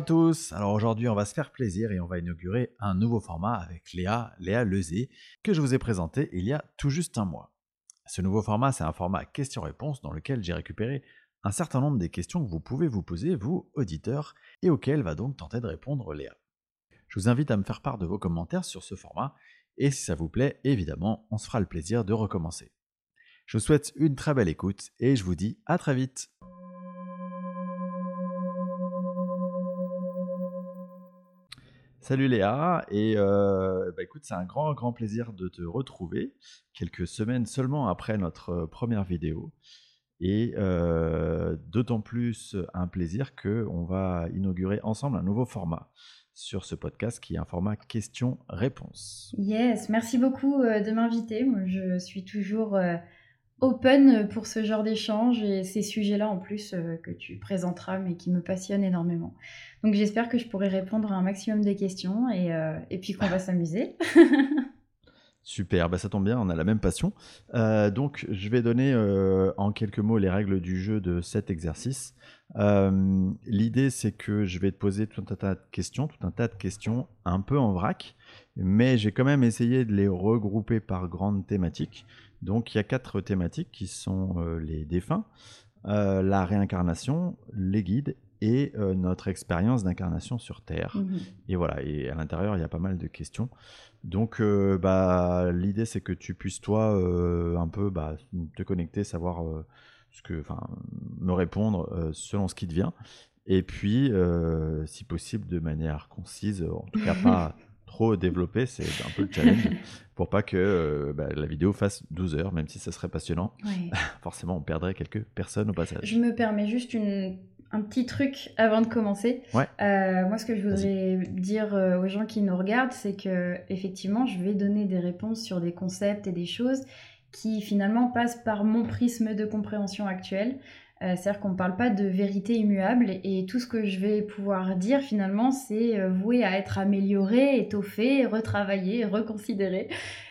Tous. Alors aujourd'hui, on va se faire plaisir et on va inaugurer un nouveau format avec Léa, Léa Lezé, que je vous ai présenté il y a tout juste un mois. Ce nouveau format, c'est un format questions-réponses dans lequel j'ai récupéré un certain nombre des questions que vous pouvez vous poser, vous, auditeurs, et auxquelles va donc tenter de répondre Léa. Je vous invite à me faire part de vos commentaires sur ce format, et si ça vous plaît, évidemment, on se fera le plaisir de recommencer. Je vous souhaite une très belle écoute, et je vous dis à très vite. Salut Léa, et euh, bah écoute, c'est un grand, grand plaisir de te retrouver quelques semaines seulement après notre euh, première vidéo. Et euh, d'autant plus un plaisir qu'on va inaugurer ensemble un nouveau format sur ce podcast qui est un format questions-réponses. Yes, merci beaucoup de m'inviter. Moi, je suis toujours open pour ce genre d'échange et ces sujets-là en plus euh, que tu présenteras mais qui me passionnent énormément. Donc j'espère que je pourrai répondre à un maximum des questions et, euh, et puis qu'on va s'amuser. Super, bah ça tombe bien, on a la même passion. Euh, donc je vais donner en quelques mots les règles du jeu de cet exercice. L'idée c'est que je vais te poser tout un tas de questions, tout un tas de questions un peu en vrac, mais j'ai quand même essayé de les regrouper par grandes thématiques. Donc il y a quatre thématiques qui sont euh, les défunts, euh, la réincarnation, les guides et euh, notre expérience d'incarnation sur Terre. Mhm. Et voilà, et à l'intérieur, il y a pas mal de questions. Donc bah, l'idée, c'est que tu puisses, toi, un peu bah, te connecter, savoir ce que, enfin, me répondre selon ce qui te vient. Et puis, si possible, de manière concise, en tout cas pas trop développé, c'est un peu le challenge, pour pas que euh, bah, la vidéo fasse 12 heures, même si ça serait passionnant. Forcément, on perdrait quelques personnes au passage. Je me permets juste un petit truc avant de commencer. Euh, moi, ce que je voudrais dire euh, aux gens qui nous regardent, c'est que effectivement, je vais donner des réponses sur des concepts et des choses qui finalement passent par mon prisme de compréhension actuelle. Euh, c'est-à-dire qu'on ne parle pas de vérité immuable et tout ce que je vais pouvoir dire finalement, c'est euh, voué à être amélioré, étoffé, retravaillé, reconsidéré.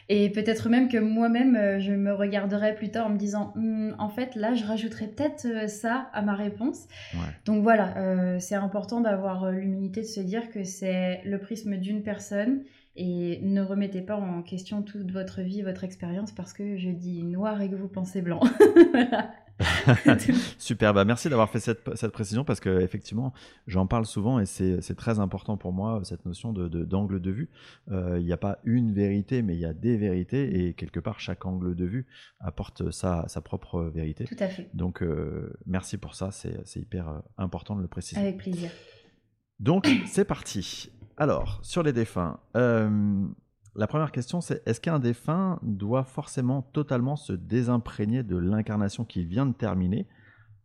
Et peut-être même que moi-même, euh, je me regarderai plus tard en me disant, hum, en fait, là, je rajouterai peut-être ça à ma réponse. Donc voilà, c'est important d'avoir l'humilité de se dire que c'est le prisme d'une personne et ne remettez pas en question toute votre vie, votre expérience, parce que je dis noir et que vous pensez blanc. voilà. Super, bah merci d'avoir fait cette, cette, précision parce que effectivement, j'en parle souvent et c'est très important pour moi cette notion d'angle de, vue. Euh, il n'y a pas une vérité, mais il y a des vérités et quelque part chaque angle de vue apporte sa, sa propre vérité. Tout à fait. Donc euh, merci pour ça, c'est hyper euh, important de le préciser. Avec plaisir. Donc c'est parti. Alors sur les défunts. La première question, c'est est-ce qu'un défunt doit forcément totalement se désimprégner de l'incarnation qu'il vient de terminer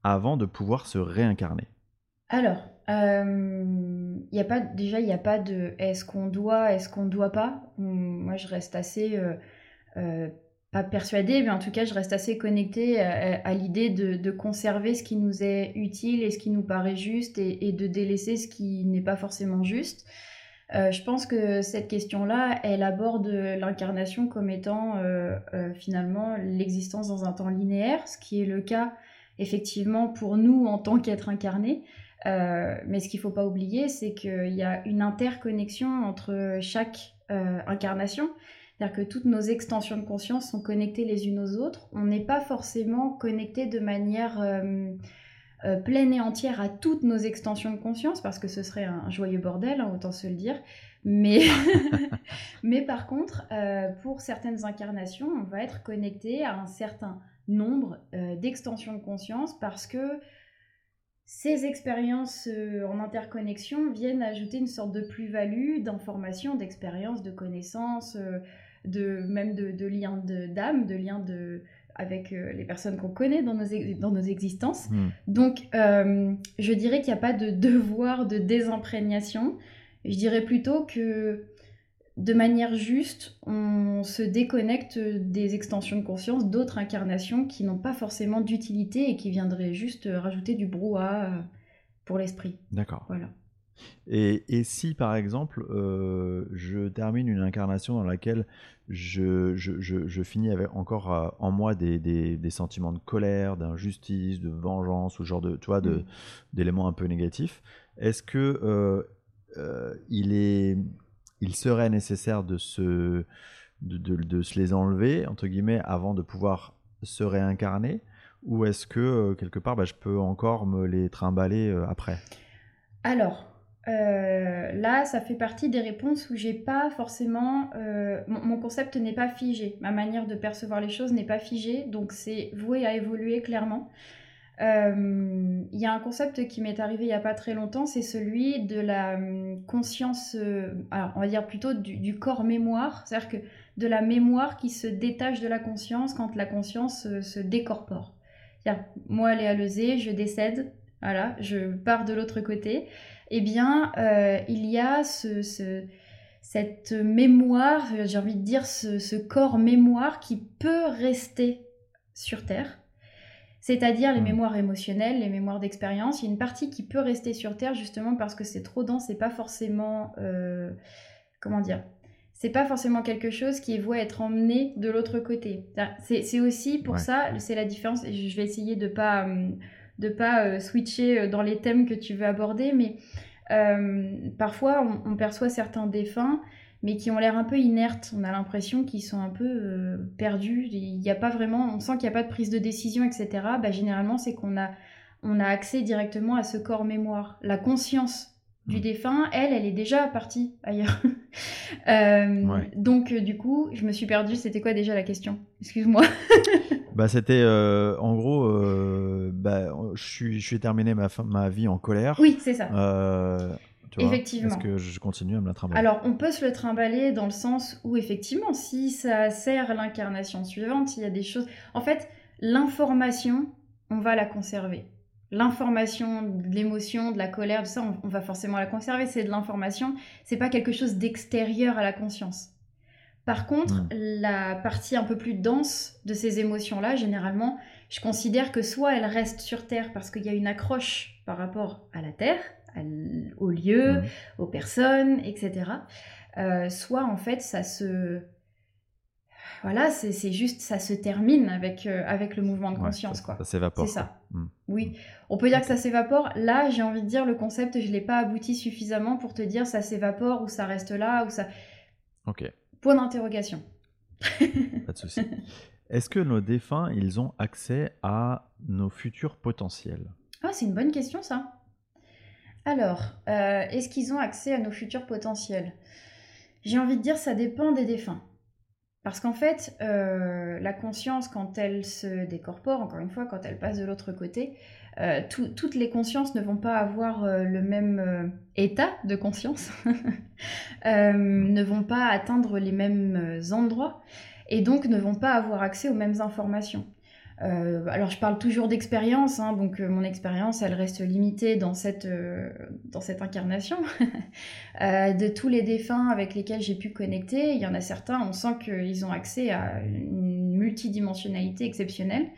avant de pouvoir se réincarner? Alors, euh, déjà, il n'y a pas de est-ce qu'on doit, est-ce qu'on ne doit pas. Moi, je reste assez, euh, euh, pas persuadée, mais en tout cas, je reste assez connectée à, l'idée de, conserver ce qui nous est utile et ce qui nous paraît juste et de délaisser ce qui n'est pas forcément juste. Euh, je pense que cette question-là, elle aborde l'incarnation comme étant euh, euh, finalement l'existence dans un temps linéaire, ce qui est le cas effectivement pour nous en tant qu'être incarné. mais ce qu'il ne faut pas oublier, c'est qu'il y a une interconnexion entre chaque incarnation. C'est-à-dire que toutes nos extensions de conscience sont connectées les unes aux autres. On n'est pas forcément connecté de manière euh, pleine et entière à toutes nos extensions de conscience, parce que ce serait un joyeux bordel, hein, autant se le dire. Mais, mais par contre, euh, pour certaines incarnations, on va être connecté à un certain nombre euh, d'extensions de conscience parce que ces expériences en interconnexion viennent ajouter une sorte de plus-value d'information, d'expérience, de connaissances, même de liens d'âme, de liens de, avec euh, les personnes qu'on connaît dans nos, dans nos existences. Hmm. Donc, euh, je dirais qu'il n'y a pas de devoir de désimprégnation. Je dirais plutôt que de manière juste, on se déconnecte des extensions de conscience d'autres incarnations qui n'ont pas forcément d'utilité et qui viendraient juste rajouter du brouhaha pour l'esprit. D'accord. Voilà. Et, et, si, par exemple, euh, je termine une incarnation dans laquelle je, je, je, finis avec encore euh, en moi des, des, des sentiments de colère, d'injustice, de vengeance, ou genre de, tu vois, de, mm. d'éléments un peu négatifs, est-ce que euh, il, est, il serait nécessaire de se, de, de, de, se les enlever, entre guillemets, avant de pouvoir se réincarner? Ou est-ce que, quelque part, bah, je peux encore me les trimballer après? Alors, euh, là, ça fait partie des réponses où j'ai pas forcément. Euh, mon, concept n'est pas figé. Ma manière de percevoir les choses n'est pas figée, donc c'est voué à évoluer clairement. Euh, il y a un concept qui m'est arrivé il y a pas très longtemps, c'est celui de la hum, conscience, alors on va dire plutôt du, corps mémoire, c'est-à-dire que de la mémoire qui se détache de la conscience quand la conscience se décorpore. Moi, Léa Lezé, je décède, voilà, je pars de l'autre côté eh bien, euh, il y a ce, cette mémoire, j'ai envie de dire ce, corps mémoire qui peut rester sur Terre, c'est-à-dire les hmm. mémoires émotionnelles, les mémoires d'expérience. Il y a une partie qui peut rester sur Terre justement parce que c'est trop dense et pas forcément, euh, comment dire, c'est pas forcément quelque chose qui est voué à être emmené de l'autre côté. C'est aussi pour ça, c'est la différence, et je vais essayer de pas... De pas euh, switcher euh, dans les thèmes que tu veux aborder, mais euh, parfois on, perçoit certains défunts mais qui ont l'air un peu inertes. On a l'impression qu'ils sont un peu perdus. Il n'y a pas vraiment, on sent qu'il n'y a pas de prise de décision, etc. Bah, généralement, c'est qu'on a, on a accès directement à ce corps mémoire. La conscience du mm. défunt, elle, elle est déjà partie ailleurs. Donc, du coup, je me suis perdue. C'était quoi déjà la question? Excuse-moi. Bah, c'était euh, en gros, euh, bah, je suis, je suis terminé ma, ma vie en colère. Oui, c'est ça. Euh, effectivement. Est-ce que je continue à me la trimballer? Alors, on peut se le trimballer dans le sens où, effectivement, si ça sert l'incarnation suivante, il y a des choses. En fait, l'information, on va la conserver. L'information, de l'émotion, de la colère, de ça, on, on va forcément la conserver. C'est de l'information. C'est pas quelque chose d'extérieur à la conscience. Par contre, hmm. la partie un peu plus dense de ces émotions-là, généralement, je considère que soit elles restent sur Terre parce qu'il y a une accroche par rapport à la Terre, au lieu, hmm. aux personnes, etc. Euh, soit en fait ça se... Voilà, c'est juste, ça se termine avec, euh, avec le mouvement de conscience. quoi. ça s'évapore. C'est ça. Hmm. Oui, on peut dire que ça s'évapore. Là, j'ai envie de dire, le concept, je ne l'ai pas abouti suffisamment pour te dire ça s'évapore ou ça reste là ou ça... Ok. Point d'interrogation. Pas de souci. Est-ce que nos défunts, ils ont accès à nos futurs potentiels? Ah, c'est une bonne question ça. Alors, euh, est-ce qu'ils ont accès à nos futurs potentiels? J'ai envie de dire ça dépend des défunts. Parce qu'en fait, euh, la conscience, quand elle se décorpore, encore une fois, quand elle passe de l'autre côté, euh, toutes les consciences ne vont pas avoir euh, le même état de conscience, ne vont pas atteindre les mêmes endroits et donc ne vont pas avoir accès aux mêmes informations. Alors je parle toujours d'expérience, hein, donc mon expérience elle reste limitée dans cette, cette incarnation. de tous les défunts avec lesquels j'ai pu connecter, il y en a certains, on sent qu'ils ont accès à une multidimensionnalité exceptionnelle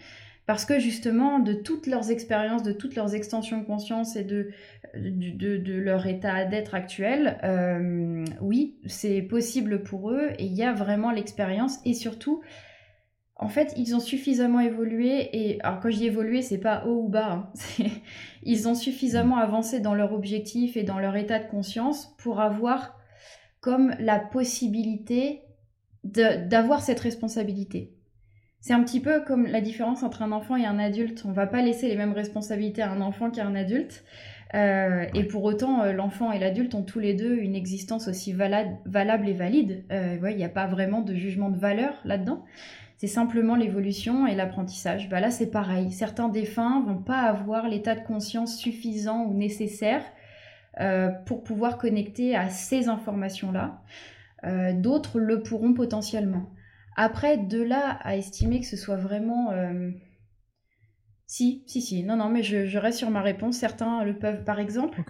parce que justement, de toutes leurs expériences, de toutes leurs extensions de conscience et de, de, leur état d'être actuel, euh, oui, c'est possible pour eux et il y a vraiment l'expérience et surtout, en fait, ils ont suffisamment évolué et alors quand je dis évolué, c'est pas haut ou bas, hein, ils ont suffisamment avancé dans leur objectif et dans leur état de conscience pour avoir comme la possibilité d'avoir cette responsabilité. C'est un petit peu comme la différence entre un enfant et un adulte. On va pas laisser les mêmes responsabilités à un enfant qu'à un adulte. Euh, et pour autant, euh, l'enfant et l'adulte ont tous les deux une existence aussi valable et valide. Euh, il n'y a pas vraiment de jugement de valeur là-dedans. C'est simplement l'évolution et l'apprentissage. Bah là, c'est pareil. Certains défunts vont pas avoir l'état de conscience suffisant ou nécessaire pour pouvoir connecter à ces informations-là. D'autres le pourront potentiellement. Après, de là à estimer que ce soit vraiment... Euh, si, si, si. Non, non, mais je, reste sur ma réponse. Certains le peuvent, par exemple.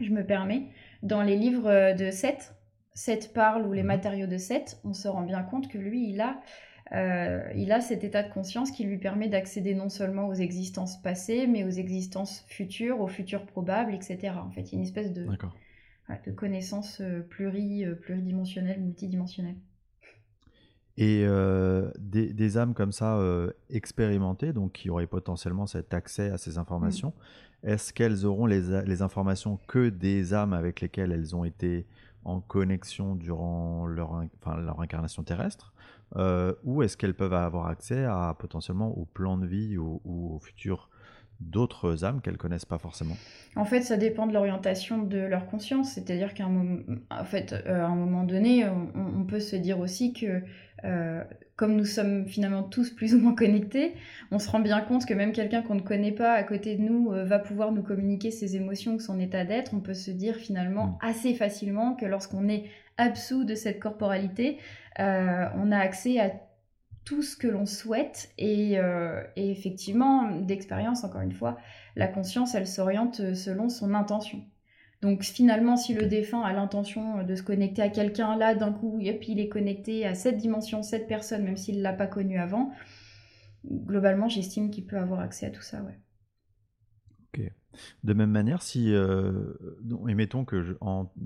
Je me permets. Dans les livres de Seth, Seth parle ou les mhm. matériaux de Seth, on se rend bien compte que lui, il a il a cet état de conscience qui lui permet d'accéder non seulement aux existences passées, mais aux existences futures, aux futurs probables, etc. En fait, il y a une espèce de, de connaissance pluri, pluridimensionnelle, multidimensionnelle. Et des, âmes comme ça expérimentées, donc qui auraient potentiellement cet accès à ces informations, mmh. est-ce qu'elles auront les, les, informations que des âmes avec lesquelles elles ont été en connexion durant leur, enfin, leur incarnation terrestre Ou est-ce qu'elles peuvent avoir accès à potentiellement au plan de vie ou, au futur d'autres âmes qu'elles connaissent pas forcément En fait, ça dépend de l'orientation de leur conscience. C'est-à-dire qu'à un, moment, en fait, à un moment donné, on, on, peut se dire aussi que euh, comme nous sommes finalement tous plus ou moins connectés, on se rend bien compte que même quelqu'un qu'on ne connaît pas à côté de nous euh, va pouvoir nous communiquer ses émotions ou son état d'être. On peut se dire finalement mm. assez facilement que lorsqu'on est absous de cette corporalité, euh, on a accès à tout ce que l'on souhaite et, et effectivement, d'expérience, encore une fois, la conscience, elle s'oriente selon son intention. Donc finalement, si le défunt a l'intention de se connecter à quelqu'un là d'un coup, et puis il est connecté à cette dimension, cette personne, même s'il ne l'a pas connu avant, globalement, j'estime qu'il peut avoir accès à tout ça. Ouais. Ok. De même manière, si, euh, mettons que je,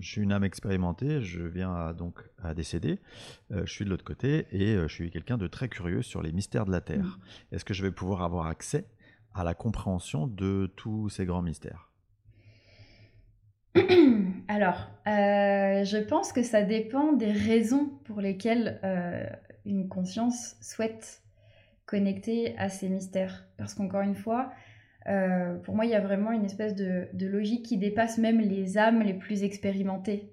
suis une âme expérimentée, je viens à, donc à décéder, euh, je suis de l'autre côté et euh, je suis quelqu'un de très curieux sur les mystères de la Terre. Mmh. Est-ce que je vais pouvoir avoir accès à la compréhension de tous ces grands mystères? Alors, euh, je pense que ça dépend des raisons pour lesquelles euh, une conscience souhaite connecter à ces mystères. Parce qu'encore une fois, euh, pour moi, il y a vraiment une espèce de, logique qui dépasse même les âmes les plus expérimentées.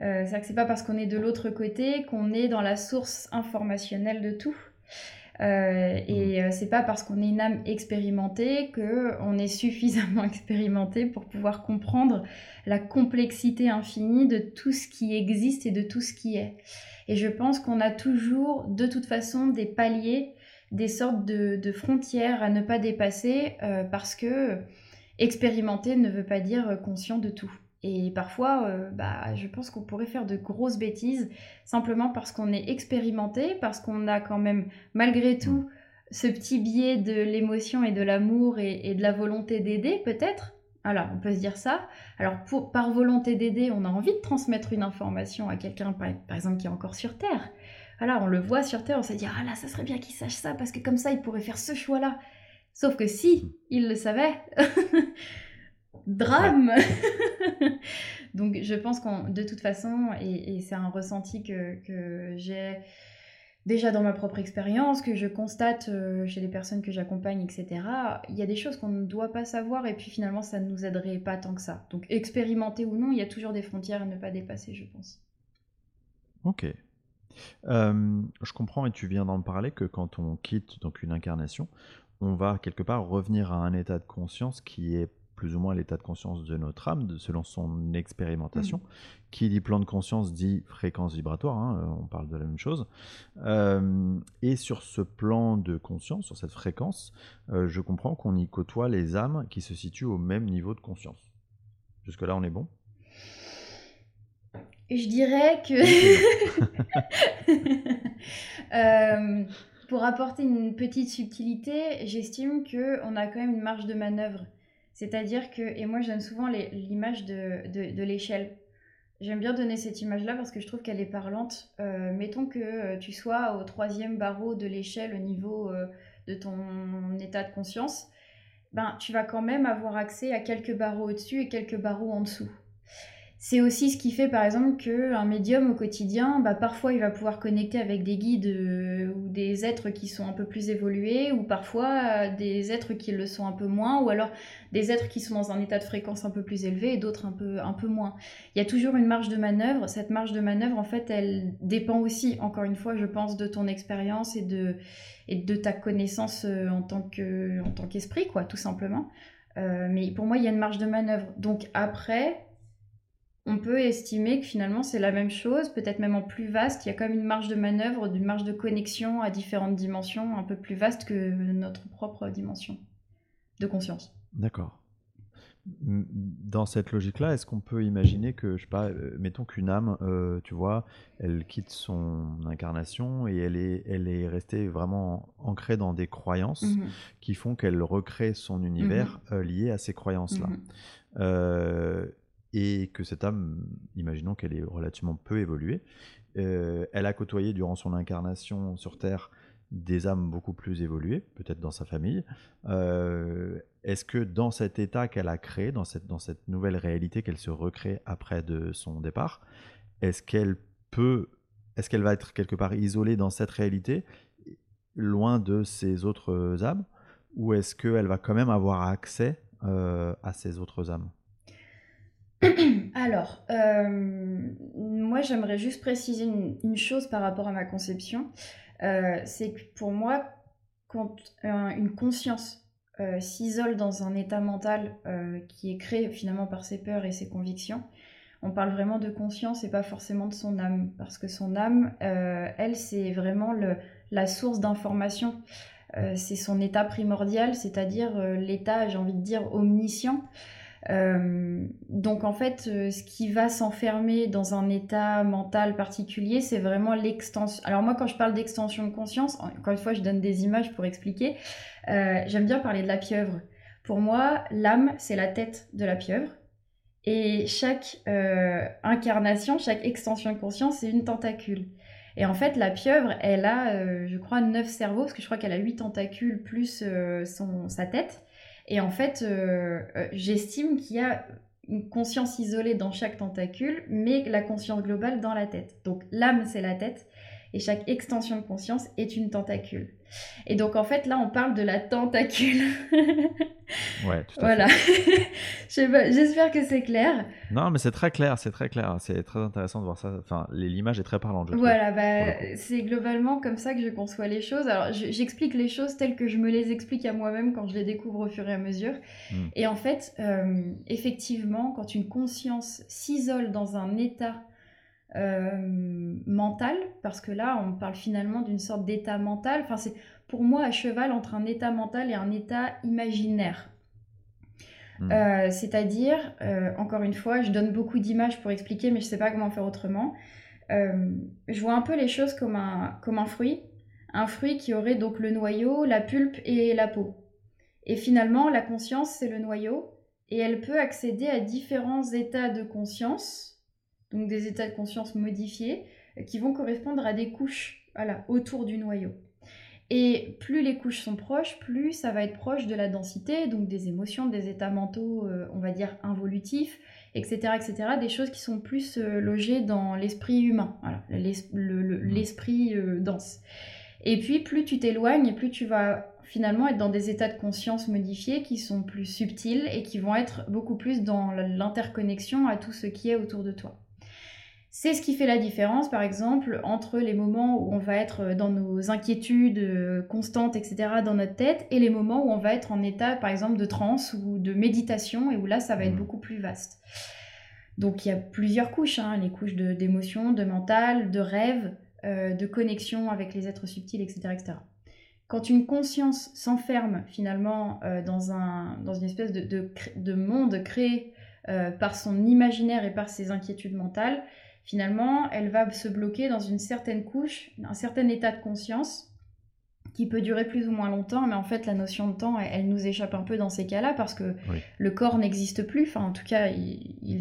C'est-à-dire que c'est pas parce qu'on est de l'autre côté qu'on est dans la source informationnelle de tout. Euh, et euh, c'est pas parce qu'on est une âme expérimentée que on est suffisamment expérimenté pour pouvoir comprendre la complexité infinie de tout ce qui existe et de tout ce qui est. Et je pense qu'on a toujours, de toute façon, des paliers, des sortes de, frontières à ne pas dépasser, euh, parce que expérimenter ne veut pas dire conscient de tout. Et parfois, euh, bah, je pense qu'on pourrait faire de grosses bêtises simplement parce qu'on est expérimenté, parce qu'on a quand même, malgré tout, ce petit biais de l'émotion et de l'amour et, de la volonté d'aider, peut-être. Alors, on peut se dire ça. Alors, pour, par volonté d'aider, on a envie de transmettre une information à quelqu'un, par, exemple, qui est encore sur Terre. Voilà, on le voit sur Terre, on se dit, ah là, ça serait bien qu'il sache ça, parce que comme ça, il pourrait faire ce choix-là. Sauf que si il le savait, drame Donc je pense qu'on, de toute façon, et, c'est un ressenti que, j'ai déjà dans ma propre expérience, que je constate euh, chez les personnes que j'accompagne, etc., il y a des choses qu'on ne doit pas savoir et puis finalement ça ne nous aiderait pas tant que ça. Donc expérimenter ou non, il y a toujours des frontières à ne pas dépasser, je pense. Ok. Euh, je comprends et tu viens d'en parler que quand on quitte donc une incarnation, on va quelque part revenir à un état de conscience qui est plus ou moins l'état de conscience de notre âme, selon son expérimentation. Mm. Qui dit plan de conscience dit fréquence vibratoire, hein, euh, on parle de la même chose. Euh, et sur ce plan de conscience, sur cette fréquence, euh, je comprends qu'on y côtoie les âmes qui se situent au même niveau de conscience. Jusque-là, on est bon? Je dirais que... pour apporter une petite subtilité, j'estime qu'on a quand même une marge de manœuvre. C'est-à-dire que, et moi je donne souvent l'image de, de, l'échelle. J'aime bien donner cette image-là parce que je trouve qu'elle est parlante. Euh, mettons que euh, tu sois au troisième barreau de l'échelle au niveau euh, de ton état de conscience, ben, tu vas quand même avoir accès à quelques barreaux au-dessus et quelques barreaux en dessous. C'est aussi ce qui fait par exemple qu'un médium au quotidien, bah, parfois il va pouvoir connecter avec des guides euh, ou des êtres qui sont un peu plus évolués, ou parfois euh, des êtres qui le sont un peu moins, ou alors des êtres qui sont dans un état de fréquence un peu plus élevé et d'autres un peu, un peu moins. Il y a toujours une marge de manœuvre. Cette marge de manœuvre, en fait, elle dépend aussi, encore une fois, je pense, de ton expérience et de, ta connaissance euh, en tant qu'esprit, quoi, tout simplement. mais pour moi, il y a une marge de manœuvre. Donc après, on peut estimer que finalement c'est la même chose, peut-être même en plus vaste. Il y a quand même une marge de manœuvre, une marge de connexion à différentes dimensions un peu plus vaste que notre propre dimension de conscience. D'accord. Dans cette logique-là, est-ce qu'on peut imaginer que, je sais pas, euh, mettons qu'une âme, euh, tu vois, elle quitte son incarnation et elle est, elle est restée vraiment ancrée dans des croyances mmh qui font qu'elle recrée son univers mmh lié à ces croyances-là. Mmh et que cette âme, imaginons qu'elle est relativement peu évoluée, elle a côtoyé durant son incarnation sur Terre des âmes beaucoup plus évoluées, peut-être dans sa famille. Euh, est-ce que dans cet état qu'elle a créé, dans cette, dans cette nouvelle réalité qu'elle se recrée après de son départ, est-ce qu'elle peut, est-ce qu'elle va être quelque part isolée dans cette réalité, loin de ses autres âmes, ou est-ce qu'elle va quand même avoir accès euh, à ses autres âmes? alors, euh, moi j'aimerais juste préciser une, chose par rapport à ma conception. Euh, c'est que pour moi, quand une conscience euh, s'isole dans un état mental qui est créé finalement par ses peurs et ses convictions, on parle vraiment de conscience et pas forcément de son âme. Parce que son âme, elle, c'est vraiment la source d'information. c'est son état primordial, c'est-à-dire l'état, j'ai envie de dire, omniscient. Euh, donc en fait, euh, ce qui va s'enfermer dans un état mental particulier, c'est vraiment l'extension. Alors moi, quand je parle d'extension de conscience, encore une fois, je donne des images pour expliquer. Euh, j'aime bien parler de la pieuvre. Pour moi, l'âme, c'est la tête de la pieuvre. Et chaque incarnation, chaque extension de conscience, c'est une tentacule. Et en fait, la pieuvre, elle a, je crois, neuf cerveaux, parce que je crois qu'elle a huit tentacules plus son, sa tête. Et en fait, euh, euh, j'estime qu'il y a une conscience isolée dans chaque tentacule, mais la conscience globale dans la tête. Donc l'âme, c'est la tête, et chaque extension de conscience est une tentacule. Et donc en fait là on parle de la tentacule. ouais, tout à voilà. J'espère que c'est clair. Non mais c'est très clair, c'est très clair, c'est très intéressant de voir ça. Enfin l'image est très parlante. voilà, bah, c'est globalement comme ça que je conçois les choses. Alors j'explique les choses telles que je me les explique à moi-même quand je les découvre au fur et à mesure. Hmm. Et en fait, euh, effectivement, quand une conscience s'isole dans un état euh, mental, parce que là, on parle finalement d'une sorte d'état mental. Enfin, c'est pour moi à cheval entre un état mental et un état imaginaire. Hmm. Euh, c'est-à-dire, euh, encore une fois, je donne beaucoup d'images pour expliquer, mais je ne sais pas comment faire autrement. je vois un peu les choses comme un, comme un fruit. Un fruit qui aurait donc le noyau, la pulpe et la peau. Et finalement, la conscience, c'est le noyau. Et elle peut accéder à différents états de conscience donc des états de conscience modifiés, euh, qui vont correspondre à des couches voilà, autour du noyau. Et plus les couches sont proches, plus ça va être proche de la densité, donc des émotions, des états mentaux, euh, on va dire involutifs, etc., etc., des choses qui sont plus euh, logées dans l'esprit humain, voilà, l'esprit dense. Et puis plus tu t'éloignes, plus tu vas finalement être dans des états de conscience modifiés qui sont plus subtils et qui vont être beaucoup plus dans l'interconnexion à tout ce qui est autour de toi. C'est ce qui fait la différence, par exemple, entre les moments où on va être dans nos inquiétudes euh, constantes, etc., dans notre tête, et les moments où on va être en état, par exemple, de transe ou de méditation, et où là, ça va être mmh. beaucoup plus vaste. Donc, il y a plusieurs couches, hein, les couches d'émotion, de, mental, de rêve, euh, de connexion avec les êtres subtils, etc. etc. Quand une conscience s'enferme finalement euh, dans, un, dans une espèce de, de, monde créé par son imaginaire et par ses inquiétudes mentales, finalement, elle va se bloquer dans une certaine couche, un certain état de conscience qui peut durer plus ou moins longtemps, mais en fait la notion de temps, elle, nous échappe un peu dans ces cas-là parce que le corps n'existe plus, enfin en tout cas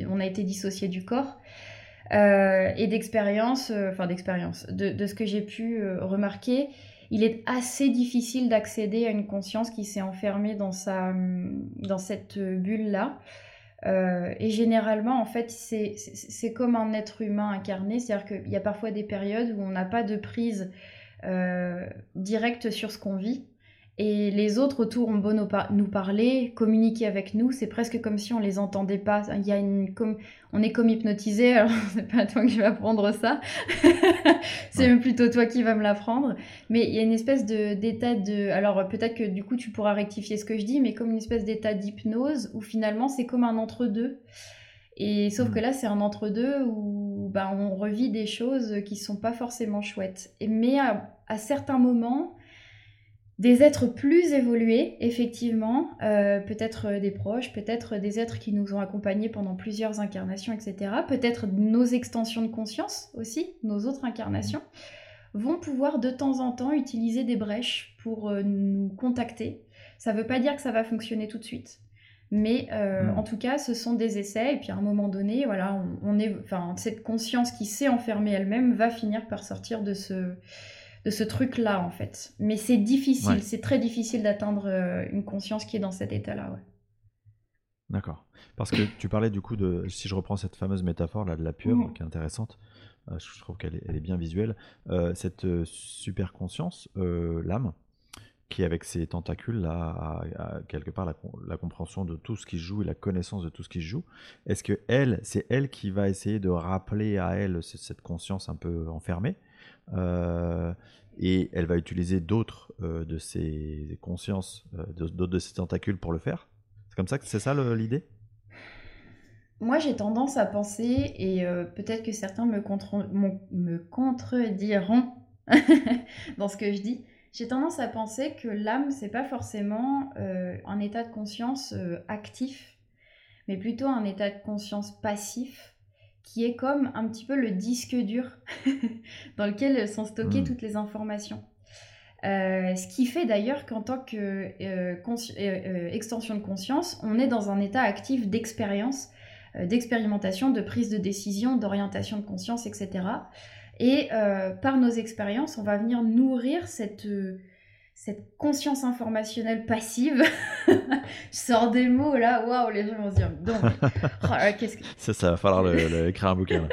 on a été dissocié du corps. Euh, et d'expérience, euh, enfin d'expérience, de, ce que j'ai pu euh, remarquer, il est assez difficile d'accéder à une conscience qui s'est enfermée dans, sa, dans cette bulle-là. Euh, et généralement, en fait, c'est comme un être humain incarné, c'est-à-dire qu'il y a parfois des périodes où on n'a pas de prise euh, directe sur ce qu'on vit. Et les autres autour ont beau nous, parler, communiquer avec nous, c'est presque comme si on les entendait pas. Il y a une, comme, on est comme hypnotisé, alors c'est pas toi qui vas apprendre ça, c'est même plutôt toi qui vas me l'apprendre. Mais il y a une espèce d'état de, alors peut-être que du coup tu pourras rectifier ce que je dis, mais comme une espèce d'état d'hypnose où finalement c'est comme un entre-deux. Et sauf que mm. là, c'est un entre-deux où bah, on revit des choses qui sont pas forcément chouettes. Et, mais à certains moments, des êtres plus évolués, effectivement, euh, peut-être des proches, peut-être des êtres qui nous ont accompagnés pendant plusieurs incarnations, etc. Peut-être nos extensions de conscience aussi, nos autres incarnations, vont pouvoir de temps en temps utiliser des brèches pour euh, nous contacter. Ça ne veut pas dire que ça va fonctionner tout de suite. Mais euh, en tout cas, ce sont des essais, et puis à un moment donné, voilà, on, est, enfin, cette conscience qui s'est enfermée elle-même va finir par sortir de ce, de ce truc-là, en fait. Mais c'est difficile, c'est très difficile d'atteindre euh, une conscience qui est dans cet état-là, ouais. D'accord. Parce que tu parlais du coup de, si je reprends cette fameuse métaphore là de la pieuvre, qui est intéressante, euh, je trouve qu'elle est, bien visuelle, cette super conscience, l'âme, qui avec ses tentacules là, a, quelque part la, compréhension de tout ce qui se joue et la connaissance de tout ce qui se joue. Est-ce que elle, c'est elle qui va essayer de rappeler à elle cette conscience un peu enfermée? euh, et elle va utiliser d'autres euh, de ses consciences, euh, d'autres de ses tentacules pour le faire. C'est comme ça que c'est ça l'idée? Moi, j'ai tendance à penser, et peut-être que certains me, contrediront dans ce que je dis, j'ai tendance à penser que l'âme, c'est pas forcément euh, un état de conscience euh, actif, mais plutôt un état de conscience passif, qui est comme un petit peu le disque dur dans lequel sont stockées hmm. toutes les informations. Euh, ce qui fait d'ailleurs qu'en tant qu'extension de conscience, on est dans un état actif d'expérience, d'expérimentation, de prise de décision, d'orientation de conscience, etc. Et euh, par nos expériences, on va venir nourrir cette, euh, cette conscience informationnelle passive. Je sors des mots là, waouh, les gens vont se dire, donc, oh qu'est-ce que... C'est ça, va falloir le, écrire un bouquin.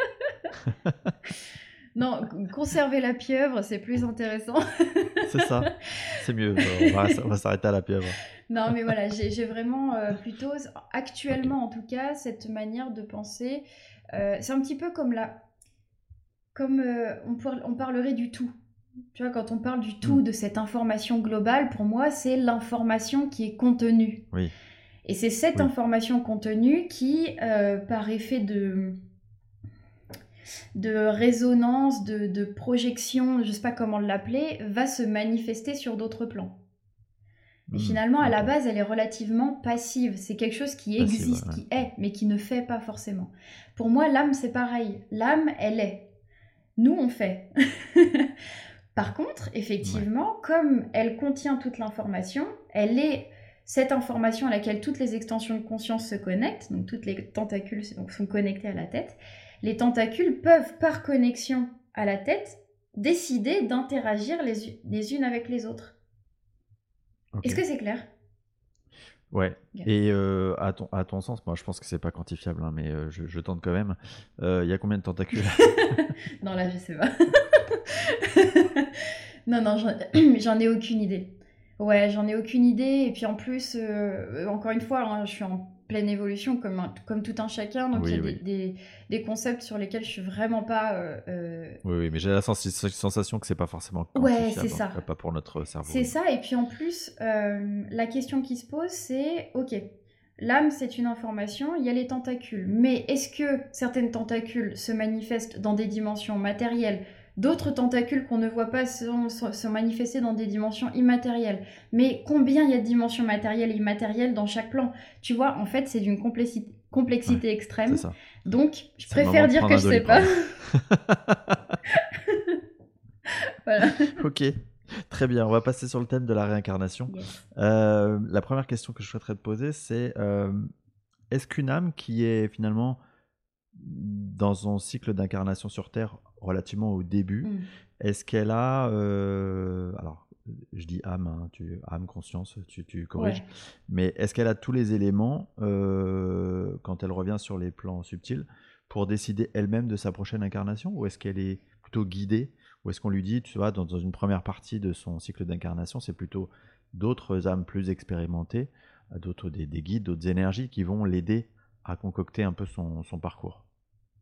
non, conserver la pieuvre, c'est plus intéressant. c'est ça, c'est mieux, on va, s'arrêter à la pieuvre. non, mais voilà, j'ai vraiment euh, plutôt, actuellement en tout cas, cette manière de penser. c'est un petit peu comme la, comme euh, on, parlerait du tout. Tu vois, quand on parle du tout, mm. de cette information globale, pour moi, c'est l'information qui est contenue. Oui. Et c'est cette information contenue qui, euh, par effet de, de résonance, de, projection, je ne sais pas comment l'appeler, va se manifester sur d'autres plans. Mais mm. finalement, à la base, elle est relativement passive. C'est quelque chose qui existe, qui est, mais qui ne fait pas forcément. Pour moi, l'âme, c'est pareil. L'âme, elle est. Nous, on fait. Par contre, effectivement, comme elle contient toute l'information, elle est cette information à laquelle toutes les extensions de conscience se connectent, donc toutes les tentacules sont connectés à la tête, les tentacules peuvent, par connexion à la tête, décider d'interagir les, unes avec les autres. Est-ce que c'est clair? Ouais. Et euh, à, ton, à ton sens, moi je pense que c'est pas quantifiable, hein, mais euh, je, tente quand même. Euh, il y a combien de tentacules? Non, là je sais pas. non, non, j'en ai aucune idée. Ouais, j'en ai aucune idée. Et puis en plus, encore une fois, hein, je suis en pleine évolution comme, comme tout un chacun. Donc il y a des, des, concepts sur lesquels je suis vraiment pas. Euh, euh, oui, oui, mais j'ai la sensation que c'est pas forcément. Ouais, c'est ça. Pas pour notre cerveau. C'est ça. Et puis en plus, euh, la question qui se pose, c'est ok. L'âme, c'est une information, il y a les tentacules. Mais est-ce que certaines tentacules se manifestent dans des dimensions matérielles D'autres tentacules qu'on ne voit pas sont, sont, manifestés dans des dimensions immatérielles. Mais combien il y a de dimensions matérielles et immatérielles dans chaque plan? Tu vois, en fait, c'est d'une complexité, complexité extrême. Donc, je préfère dire que je sais pas. voilà. Ok. Très bien, on va passer sur le thème de la réincarnation. Euh, la première question que je souhaiterais te poser, c'est euh, est-ce qu'une âme qui est finalement dans son cycle d'incarnation sur Terre relativement au début. Mm. Est-ce qu'elle a, euh, alors je dis âme, hein, tu, âme, conscience, tu, tu corriges, mais est-ce qu'elle a tous les éléments euh, quand elle revient sur les plans subtils pour décider elle-même de sa prochaine incarnation? Ou est-ce qu'elle est plutôt guidée? Ou est-ce qu'on lui dit, tu vois, dans, une première partie de son cycle d'incarnation, c'est plutôt d'autres âmes plus expérimentées, d'autres des, guides, d'autres énergies qui vont l'aider à concocter un peu son parcours?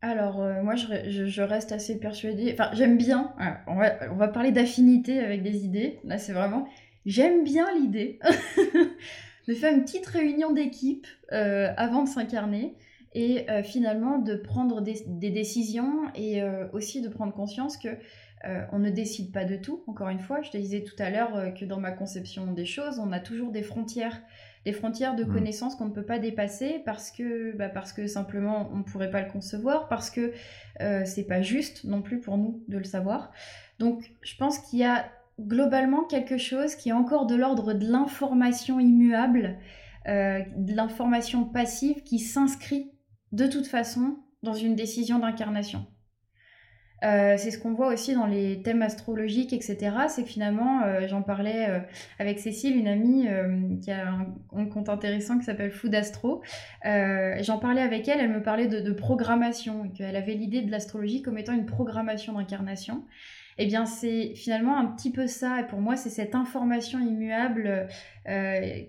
Alors, euh, moi, je, reste assez persuadée. Enfin, j'aime bien. on, va, parler d'affinité avec des idées. Là, c'est vraiment. J'aime bien l'idée de faire une petite réunion d'équipe euh, avant de s'incarner et euh, finalement de prendre des, décisions et aussi de prendre conscience que on ne décide pas de tout, encore une fois. Je te disais tout à l'heure que dans ma conception des choses, on a toujours des frontières des frontières de mm. connaissances qu'on ne peut pas dépasser parce que, bah parce que simplement on ne pourrait pas le concevoir, parce que euh, c'est pas juste non plus pour nous de le savoir. Donc je pense qu'il y a globalement quelque chose qui est encore de l'ordre de l'information immuable, euh, de l'information passive qui s'inscrit de toute façon dans une décision d'incarnation. Euh, c'est ce qu'on voit aussi dans les thèmes astrologiques, etc. C'est que finalement, euh, j'en parlais euh, avec Cécile, une amie qui a un, compte intéressant qui s'appelle Food Astro. j'en parlais avec elle, elle me parlait de, programmation, qu'elle avait l'idée de l'astrologie comme étant une programmation d'incarnation. Eh bien, c'est finalement un petit peu ça, et pour moi, c'est cette information immuable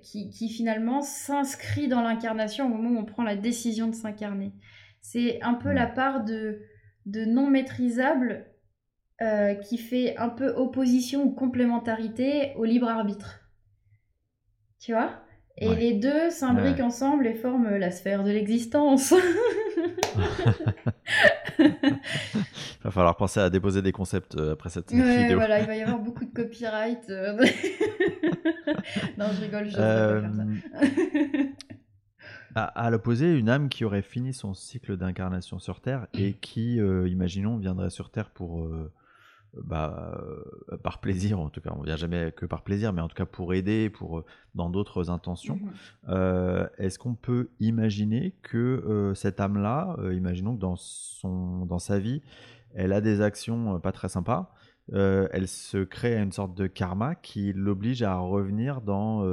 qui, qui, finalement s'inscrit dans l'incarnation au moment où on prend la décision de s'incarner. C'est un peu la part de de non maîtrisable euh, qui fait un peu opposition ou complémentarité au libre arbitre. Tu vois? Et les deux s'imbriquent ensemble et forment la sphère de l'existence. il va falloir penser à déposer des concepts euh, après cette vidéo. Voilà, il va y avoir beaucoup de copyright. Euh. non, je rigole, je pas faire ça. À, l'opposé, une âme qui aurait fini son cycle d'incarnation sur Terre et qui, euh, imaginons, viendrait sur Terre pour, euh, bah, euh, par plaisir, en tout cas, on ne vient jamais que par plaisir, mais en tout cas pour aider, pour dans d'autres intentions. Mhm. Est-ce qu'on peut imaginer que cette âme-là, imaginons que dans son, dans sa vie, elle a des actions pas très sympas. elle se crée une sorte de karma qui l'oblige à revenir dans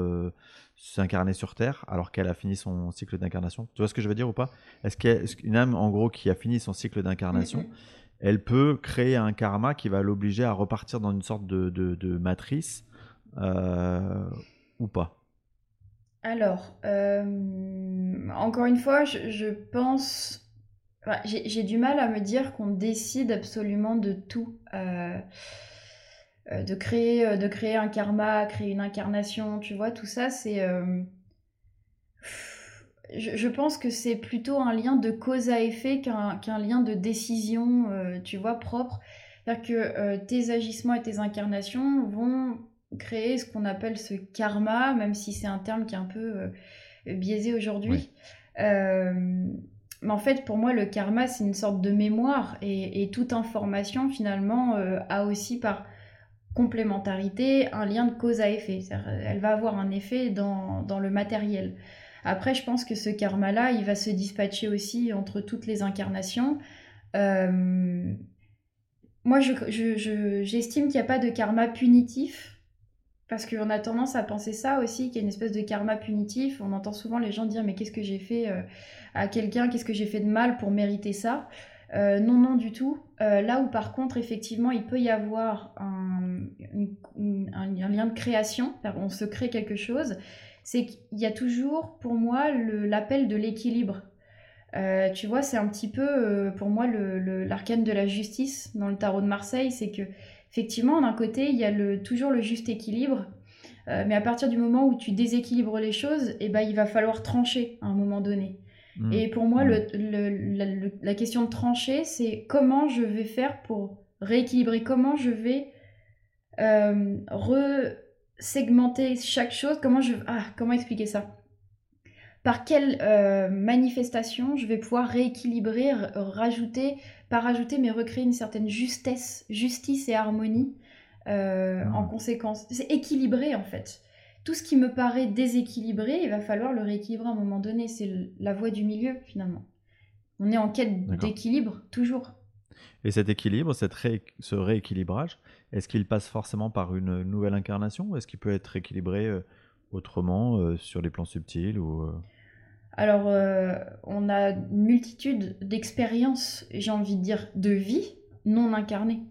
s'incarner sur Terre alors qu'elle a fini son cycle d'incarnation. Tu vois ce que je veux dire ou pas? Est-ce qu'une âme, en gros, qui a fini son cycle d'incarnation, elle peut créer un karma qui va l'obliger à repartir dans une sorte de, matrice euh, ou pas? Alors, euh, encore une fois, je, pense... J'ai du mal à me dire qu'on décide absolument de tout. Euh, euh, de, créer, euh, de créer un karma, créer une incarnation, tu vois, tout ça, c'est... Euh, je, pense que c'est plutôt un lien de cause à effet qu'un lien de décision, tu vois, propre. C'est-à-dire que tes agissements et tes incarnations vont créer ce qu'on appelle ce karma, même si c'est un terme qui est un peu biaisé aujourd'hui. mais en fait, pour moi, le karma, c'est une sorte de mémoire et, et toute information, finalement, a aussi par complémentarité, un lien de cause à effet. Elle va avoir un effet dans, le matériel. Après, je pense que ce karma-là, il va se dispatcher aussi entre toutes les incarnations. Euh, moi, j'estime je, qu'il n'y a pas de karma punitif. Parce qu'on a tendance à penser ça aussi, qu'il y a une espèce de karma punitif. On entend souvent les gens dire Mais qu'est-ce que j'ai fait euh, à quelqu'un? Qu'est-ce que j'ai fait de mal pour mériter ça? Euh, non, non, du tout. Euh, là où par contre, effectivement, il peut y avoir un, lien de création, on se crée quelque chose, c'est qu'il y a toujours pour moi l'appel de l'équilibre. Euh, tu vois, c'est un petit peu pour moi l'arcane de la justice dans le tarot de Marseille, c'est que effectivement, d'un côté, il y a toujours le juste équilibre, mais à partir du moment où tu déséquilibres les choses, eh ben, il va falloir trancher à un moment donné. Mm. Et pour moi, mm. la, question de trancher, c'est comment je vais faire pour rééquilibrer, comment je vais euh, re-segmenter chaque chose, comment je... Ah, comment expliquer ça? Par quelle euh, manifestation je vais pouvoir rééquilibrer, rajouter, pas rajouter, mais recréer une certaine justesse, justice et harmonie euh, en mm. conséquence? C'est équilibré en fait tout ce qui me paraît déséquilibré, il va falloir le rééquilibrer à un moment donné. C'est la voie du milieu finalement. On est en quête d'équilibre toujours. Et cet équilibre, cette ce rééquilibrage, est-ce qu'il passe forcément par une nouvelle incarnation ou est-ce qu'il peut être rééquilibré euh, autrement euh, sur les plans subtils ou, euh? Alors, on a une multitude d'expériences, j'ai envie de dire, de vie non incarnées.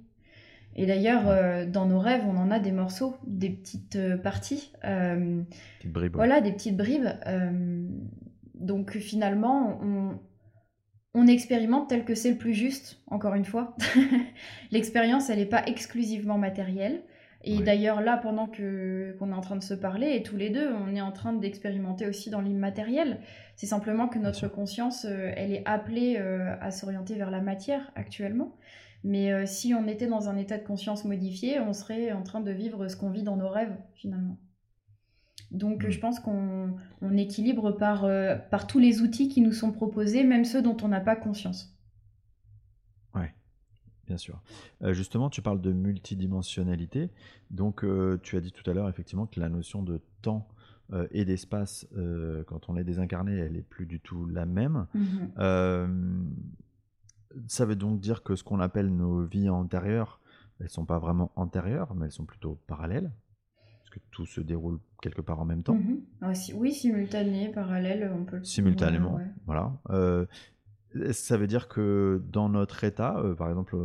Et d'ailleurs, euh, dans nos rêves, on en a des morceaux, des petites euh, parties. Euh, petites bribes. Voilà, des petites bribes. donc finalement, on, on, expérimente tel que c'est le plus juste, encore une fois. L'expérience, elle n'est pas exclusivement matérielle. Et d'ailleurs, là, pendant que qu'on est en train de se parler, et tous les deux, on est en train d'expérimenter aussi dans l'immatériel. C'est simplement que notre conscience, elle est appelée à s'orienter vers la matière actuellement. Mais si on était dans un état de conscience modifié, on serait en train de vivre ce qu'on vit dans nos rêves, finalement. Donc hmm. je pense qu'on équilibre par, par tous les outils qui nous sont proposés, même ceux dont on n'a pas conscience. Ouais, bien sûr. justement, tu parles de multidimensionnalité. Donc tu as dit tout à l'heure effectivement que la notion de temps euh, et d'espace, euh, quand on est désincarné, elle n'est plus du tout la même. Mhm. Euh, ça veut donc dire que ce qu'on appelle nos vies antérieures, elles ne sont pas vraiment antérieures, mais elles sont plutôt parallèles, parce que tout se déroule quelque part en même temps. Mhm. Ah, oui, simultané, parallèle, on peut le Simultanément, voilà. ça veut dire que dans notre état, par exemple,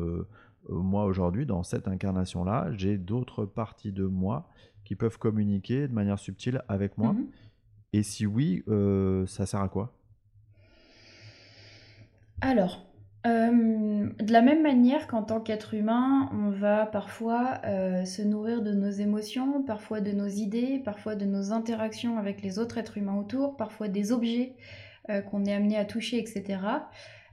moi aujourd'hui, dans cette incarnation-là, j'ai d'autres parties de moi qui peuvent communiquer de manière subtile avec moi mhm. Et si oui, euh, ça sert à quoi? Alors, euh, de la même manière qu'en tant qu'être humain, on va parfois euh, se nourrir de nos émotions, parfois de nos idées, parfois de nos interactions avec les autres êtres humains autour, parfois des objets qu'on est amené à toucher, etc.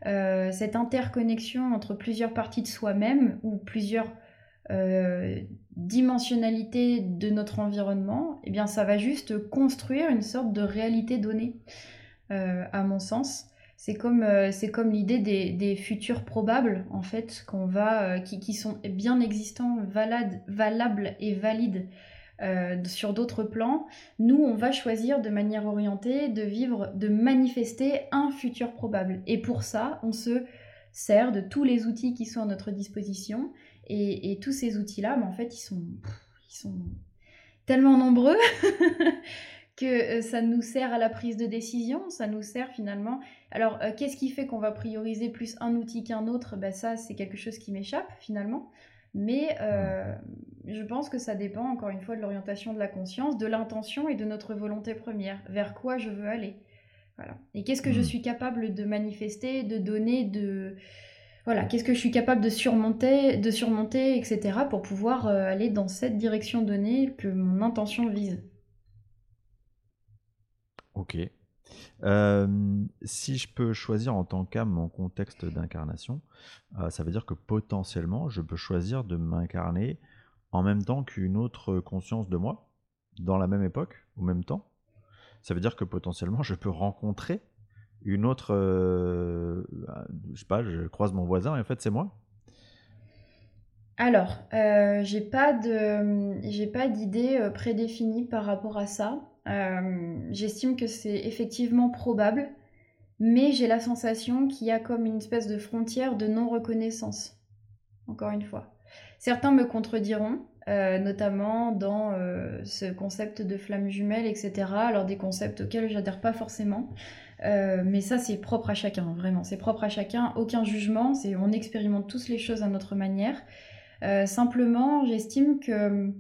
cette interconnexion entre plusieurs parties de soi-même ou plusieurs euh, dimensionnalité de notre environnement, eh bien ça va juste construire une sorte de réalité donnée, euh, à mon sens. C'est comme, euh, comme l'idée des, futurs probables, en fait, qu'on va, qui, sont bien existants, valables et valides sur d'autres plans. Nous, on va choisir de manière orientée de vivre, de manifester un futur probable. Et pour ça, on se sert de tous les outils qui sont à notre disposition et, tous ces outils-là, mais en fait, ils sont, ils sont tellement nombreux que euh, ça nous sert à la prise de décision, ça nous sert finalement. Alors, euh, qu'est-ce qui fait qu'on va prioriser plus un outil qu'un autre? Ben, Ça, c'est quelque chose qui m'échappe finalement. Mais euh, je pense que ça dépend, encore une fois, de l'orientation de la conscience, de l'intention et de notre volonté première. Vers quoi je veux aller? Voilà. Et qu'est-ce que je hmm. suis capable de manifester, de donner, de, voilà, qu'est-ce que je suis capable de surmonter, de surmonter, etc., pour pouvoir euh, aller dans cette direction donnée que mon intention vise? Ok. Euh, si je peux choisir en tant qu'âme mon contexte d'incarnation, euh, ça veut dire que potentiellement, je peux choisir de m'incarner en même temps qu'une autre conscience de moi, dans la même époque, au même temps. Ça veut dire que potentiellement, je peux rencontrer une autre, euh, je sais pas, je croise mon voisin et en fait c'est moi Alors, j'ai pas j'ai pas d'idée prédéfinie par rapport à ça. Euh, j'estime que c'est effectivement probable, mais j'ai la sensation qu'il y a comme une espèce de frontière de non-reconnaissance. Encore une fois. Certains me contrediront, notamment dans ce concept de flamme jumelle, etc. Alors des concepts auxquels j'adhère pas forcément. Euh, mais ça, c'est propre à chacun, vraiment. C'est propre à chacun, aucun jugement. C'est on expérimente tous les choses à notre manière. Euh, simplement, j'estime que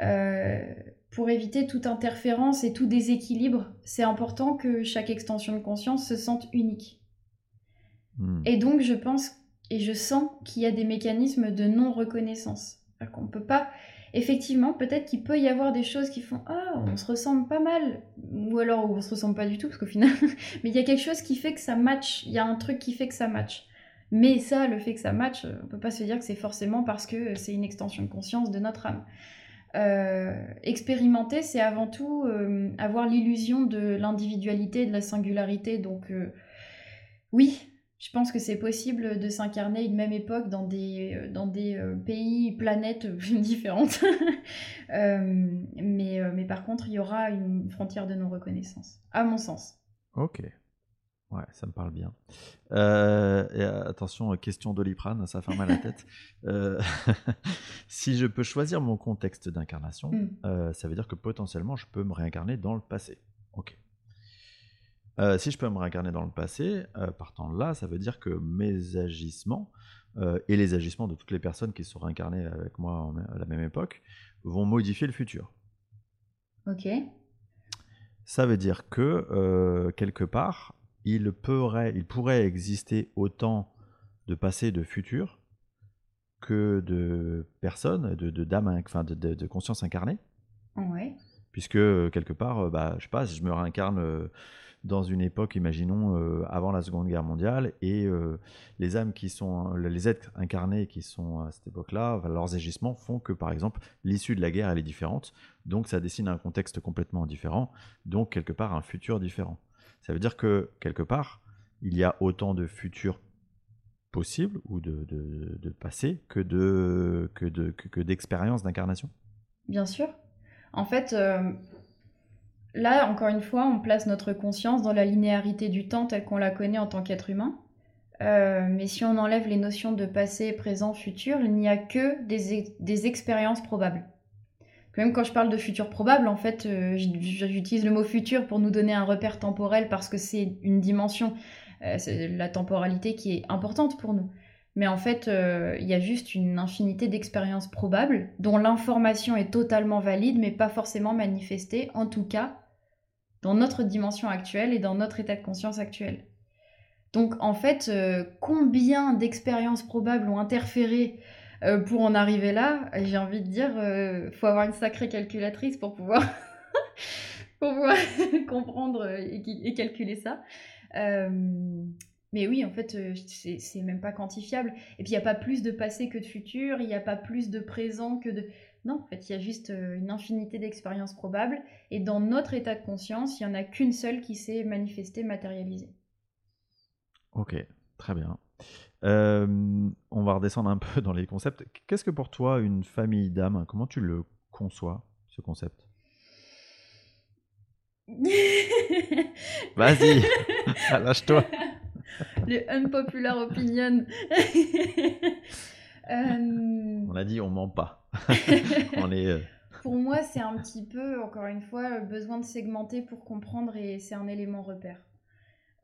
euh, pour éviter toute interférence et tout déséquilibre, c'est important que chaque extension de conscience se sente unique. Hmm. Et donc, je pense et je sens qu'il y a des mécanismes de non-reconnaissance. Qu'on ne peut pas effectivement, peut-être qu'il peut y avoir des choses qui font Ah, on se ressemble pas mal. Ou alors on se ressemble pas du tout, parce qu'au final, mais il y a quelque chose qui fait que ça match. Il y a un truc qui fait que ça match. Mais ça, le fait que ça match, on peut pas se dire que c'est forcément parce que c'est une extension de conscience de notre âme. Euh, expérimenter, c'est avant tout euh, avoir l'illusion de l'individualité, de la singularité. Donc, euh, oui, je pense que c'est possible de s'incarner une même époque dans des, dans des pays, planètes différentes. Mais, mais par contre, il y aura une frontière de non-reconnaissance, à mon sens. Ok. Ouais, ça me parle bien. et attention, question d'Oliprane, ça fait mal à la tête. si je peux choisir mon contexte d'incarnation, hmm. ça veut dire que potentiellement, je peux me réincarner dans le passé. Ok. Euh, si je peux me réincarner dans le passé, euh, partant de là, ça veut dire que mes agissements euh, et les agissements de toutes les personnes qui sont réincarnées avec moi à la même époque vont modifier le futur. Ok. Ça veut dire que quelque part, il, pourrait, il pourrait exister autant de passé et de futur que de personnes, de, de enfin de, de, conscience incarnée. Ouais. Puisque quelque part, bah, je sais pas, si je me réincarne dans une époque, imaginons, euh, avant la Seconde Guerre mondiale, et euh, les âmes qui sont, les êtres incarnés qui sont à cette époque-là, leurs agissements font que, par exemple, l'issue de la guerre, elle est différente, donc ça dessine un contexte complètement différent, donc quelque part un futur différent. Ça veut dire que, quelque part, il y a autant de futurs possibles ou de, de, passé que de que de que, d'expériences d'incarnation Bien sûr. En fait, euh, là, encore une fois, on place notre conscience dans la linéarité du temps telle qu'on la connaît en tant qu'être humain. Euh, mais si on enlève les notions de passé, présent, futur, il n'y a que des, des, expériences probables. Même quand je parle de futur probable, en fait, euh, j'utilise le mot futur pour nous donner un repère temporel parce que c'est une dimension, c'est la temporalité qui est importante pour nous. Mais en fait, euh, il y a juste une infinité d'expériences probables dont l'information est totalement valide, mais pas forcément manifestée, en tout cas dans notre dimension actuelle et dans notre état de conscience actuel. Donc en fait, euh, combien d'expériences probables ont interféré euh, pour en arriver là J'ai envie de dire, il faut avoir une sacrée calculatrice pour pouvoir, pour pouvoir comprendre et, et, calculer ça. Mais oui, en fait, euh, c'est même pas quantifiable. Et puis, il n'y a pas plus de passé que de futur, il n'y a pas plus de présent que de... Non, en fait, il y a juste euh, une infinité d'expériences probables. Et dans notre état de conscience, il n'y en a qu'une seule qui s'est manifestée, matérialisée. Ok, très bien. Euh, on va redescendre un peu dans les concepts. Qu'est-ce que pour toi une famille d'âmes Comment tu le conçois, ce concept? Vas-y, lâche-toi les unpopular opinion. Euh, on a dit on ment pas. on est, euh, Pour moi, c'est un petit peu, encore une fois, besoin de segmenter pour comprendre et c'est un élément repère.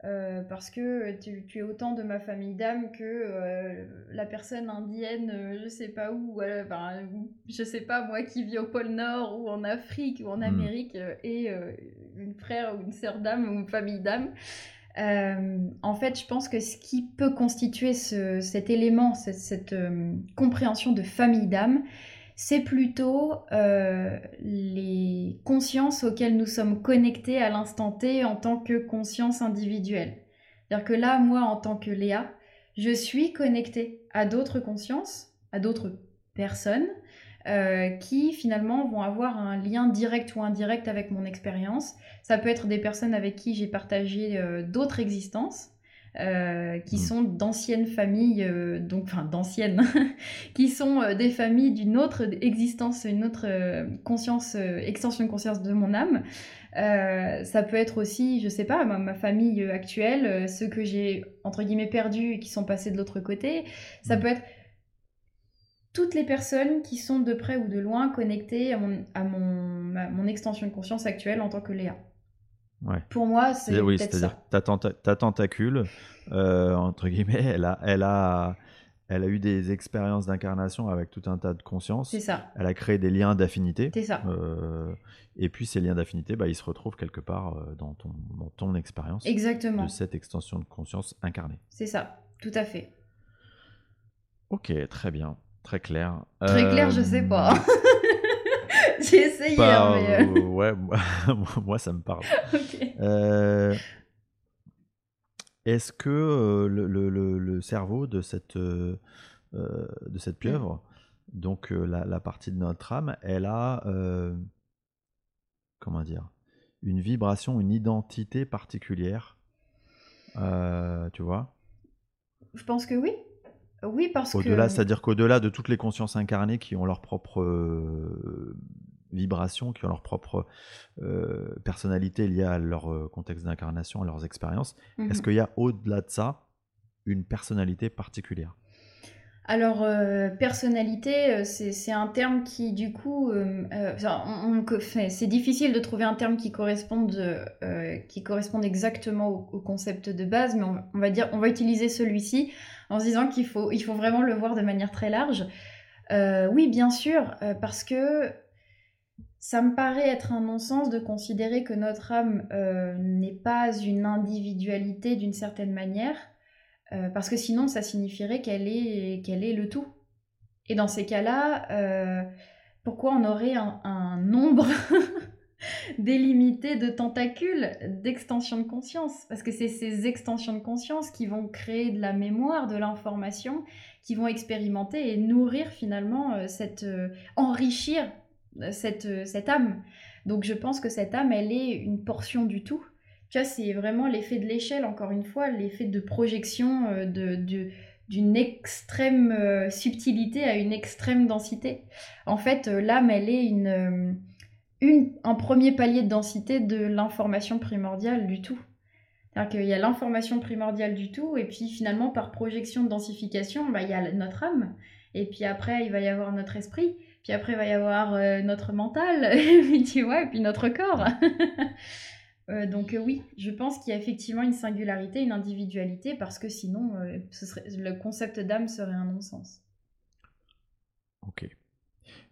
Euh, parce que tu, es autant de ma famille d'âme que la personne indienne, je sais pas où, je sais pas moi qui vit au pôle Nord ou en Afrique ou en hmm. Amérique, et une frère ou une sœur d'âme ou une famille d'âme. Euh, en fait, je pense que ce qui peut constituer cet élément, cette, euh, compréhension de famille d'âme, c'est plutôt euh, les consciences auxquelles nous sommes connectés à l'instant T en tant que conscience individuelle. C'est-à-dire que là, moi, en tant que Léa, je suis connectée à d'autres consciences, à d'autres personnes, euh, qui finalement vont avoir un lien direct ou indirect avec mon expérience. Ça peut être des personnes avec qui j'ai partagé euh, d'autres existences. Euh, qui hmm. sont d'anciennes familles, donc enfin d'anciennes, qui sont des familles d'une autre existence, une autre conscience, extension de conscience de mon âme. ça peut être aussi, je sais pas, ma, ma famille actuelle, ceux que j'ai entre guillemets perdus et qui sont passés de l'autre côté. Ça hmm. peut être toutes les personnes qui sont de près ou de loin connectées à mon, à mon, extension de conscience actuelle en tant que Léa. Ouais. Pour moi, c'est oui, c'est-à-dire ta, ta, tentacule, euh, entre guillemets, elle a, elle, a, elle a eu des expériences d'incarnation avec tout un tas de consciences. C'est ça. Elle a créé des liens d'affinité. C'est ça. Euh, et puis ces liens d'affinité, bah, ils se retrouvent quelque part euh, dans ton, dans ton expérience. Exactement. De cette extension de conscience incarnée. C'est ça, tout à fait. Ok, très bien. Très clair. Très clair, je sais pas. J'ai essayé, hein, mais... Euh, ouais, moi, ça me parle. Euh, est-ce que le, le, le, cerveau de cette, de cette pieuvre, donc la, la, partie de notre âme, elle a, comment dire, une vibration, une identité particulière Tu vois? Je pense que oui. Oui, parce Au-delà, c'est-à-dire qu'au-delà de toutes les consciences incarnées qui ont leur propre euh, vibration, qui ont leur propre euh, personnalité liée à leur euh, contexte d'incarnation, à leurs expériences, est-ce mhm. qu'il y a au-delà de ça une personnalité particulière? Alors, euh, personnalité, c'est un terme qui, du coup, euh, c'est difficile de trouver un terme qui corresponde, qui corresponde exactement au, concept de base, mais on, va dire, on va utiliser celui-ci en se disant qu'il faut, il faut vraiment le voir de manière très large. oui, bien sûr, parce que ça me paraît être un non-sens de considérer que notre âme n'est pas une individualité d'une certaine manière. Euh, parce que sinon, ça signifierait qu'elle est, qu'elle est le tout. Et dans ces cas-là, euh, pourquoi on aurait un, nombre délimité de tentacules d'extension de conscience? Parce que c'est ces extensions de conscience qui vont créer de la mémoire, de l'information, qui vont expérimenter et nourrir finalement euh, cette... Euh, enrichir euh, cette, cette âme. Donc je pense que cette âme, elle est une portion du tout. Tu vois, c'est vraiment l'effet de l'échelle, encore une fois, l'effet de projection de, de d'une extrême subtilité à une extrême densité. En fait, l'âme, elle est une, un premier palier de densité de l'information primordiale du tout. C'est-à-dire qu'il y a l'information primordiale du tout, et puis finalement, par projection de densification, bah, il y a notre âme, et puis après, il va y avoir notre esprit, puis après, il va y avoir euh, notre mental, et puis tu vois, et puis notre corps. Euh, donc euh, oui, je pense qu'il y a effectivement une singularité, une individualité, parce que sinon, ce serait, le concept d'âme serait un non-sens. Ok.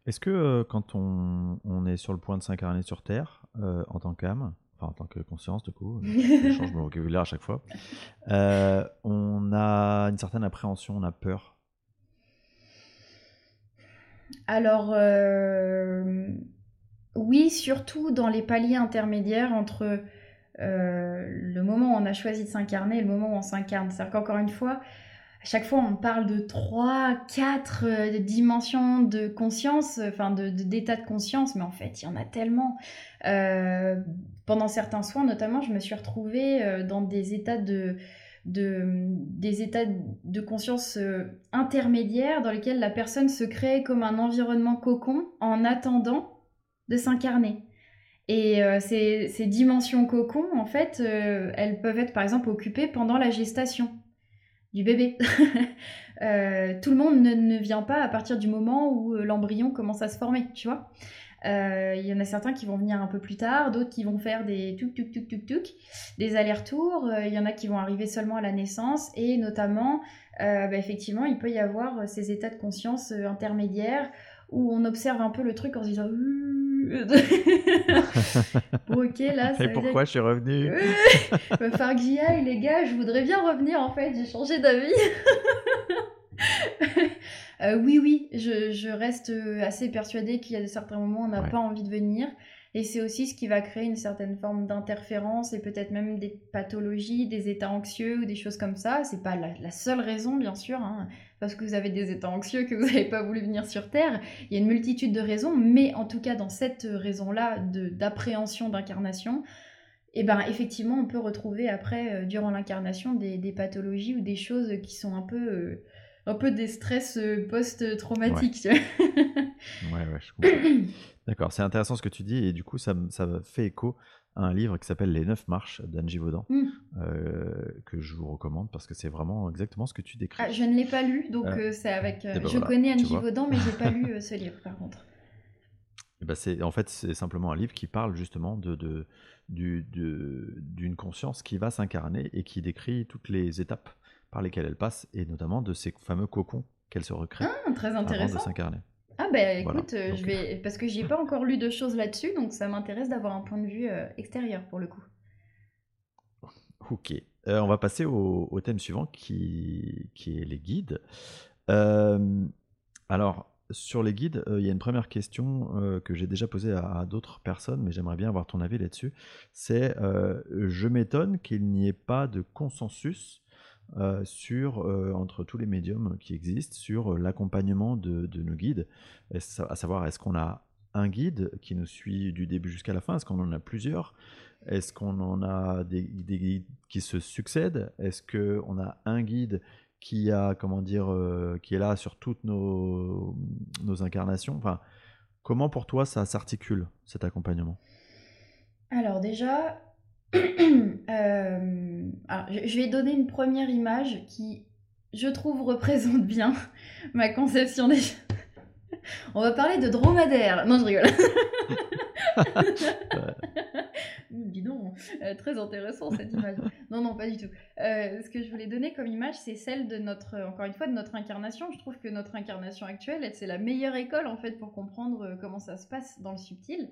Est-ce que quand on, est sur le point de s'incarner sur Terre, en tant qu'âme, enfin en tant que conscience, du coup, je change mon vocabulaire à chaque fois, euh, on a une certaine appréhension, on a peur Alors, oui, surtout dans les paliers intermédiaires entre le moment où on a choisi de s'incarner et le moment où on s'incarne. C'est-à-dire qu'encore une fois, à chaque fois on parle de trois, quatre euh, dimensions de conscience, enfin d'état de, conscience, mais en fait il y en a tellement. Euh, pendant certains soins notamment, je me suis retrouvée euh, dans des états de, des états de conscience intermédiaires dans lesquels la personne se crée comme un environnement cocon en attendant de s'incarner. Et ces, ces, dimensions cocon, en fait, elles peuvent être par exemple occupées pendant la gestation du bébé. Euh, tout le monde ne, vient pas à partir du moment où euh, l'embryon commence à se former, tu vois. Euh, il y en a certains qui vont venir un peu plus tard, d'autres qui vont faire des tuk tuk tuk tuk tuk, des allers-retours. Il y en a qui vont arriver seulement à la naissance et notamment, bah, effectivement, il peut y avoir ces états de conscience intermédiaires où on observe un peu le truc en se disant bon, ok, là. Et pourquoi je suis revenu Il va falloir que j'y aille, les gars. Je voudrais bien revenir, en fait. J'ai changé d'avis. Euh, oui, oui, je, je, reste assez persuadée qu'il y a certains moments où on n'a pas envie de venir. Et c'est aussi ce qui va créer une certaine forme d'interférence et peut-être même des pathologies, des états anxieux ou des choses comme ça. C'est pas la, seule raison, bien sûr, hein, parce que vous avez des états anxieux que vous n'avez pas voulu venir sur Terre. Il y a une multitude de raisons, mais en tout cas, dans cette raison-là d'appréhension d'incarnation, eh ben, effectivement, on peut retrouver après, euh, durant l'incarnation, des, des, pathologies ou des choses qui sont un peu. Euh, un peu des stress euh, post-traumatiques. Ouais. ouais, ouais, je comprends. D'accord, c'est intéressant ce que tu dis, et du coup, ça, ça fait écho à un livre qui s'appelle Les Neuf Marches d'Angie Vaudan, mmh. euh, que je vous recommande parce que c'est vraiment exactement ce que tu décris. Ah, je ne l'ai pas lu, donc euh, c'est avec. Eh ben je connais Angie Vaudan, mais je n'ai pas lu ce livre par contre. Eh ben c'est, en fait, c'est simplement un livre qui parle justement de, de, d'une conscience qui va s'incarner et qui décrit toutes les étapes par lesquelles elle passe, et notamment de ces fameux cocons qu'elle se recrée ah, très intéressant. avant de s'incarner. Ah ben écoute, euh, je vais parce que j'ai pas encore lu de choses là-dessus, donc ça m'intéresse d'avoir un point de vue euh, extérieur pour le coup. Ok, euh, on va passer au, thème suivant qui, qui est les guides. alors sur les guides, il y a une première question que j'ai déjà posée à d'autres personnes, mais j'aimerais bien avoir ton avis là-dessus. C'est, je m'étonne qu'il n'y ait pas de consensus euh, sur, euh, entre tous les médiums qui existent sur l'accompagnement de, nos guides, à savoir est-ce qu'on a un guide qui nous suit du début jusqu'à la fin, est-ce qu'on en a plusieurs, est-ce qu'on en a des, guides qui se succèdent, est-ce qu'on a un guide qui a comment dire euh, qui est là sur toutes nos, nos incarnations? Enfin comment pour toi ça s'articule cet accompagnement? Alors déjà Euh, je vais donner une première image qui, je trouve, représente bien ma conception des... On va parler de dromadaire. Non, je rigole. Dis donc, euh, très intéressant cette image. Non, non, pas du tout. Euh, ce que je voulais donner comme image, c'est celle de notre, encore une fois, de notre incarnation. Je trouve que notre incarnation actuelle, c'est la meilleure école en fait pour comprendre comment ça se passe dans le subtil.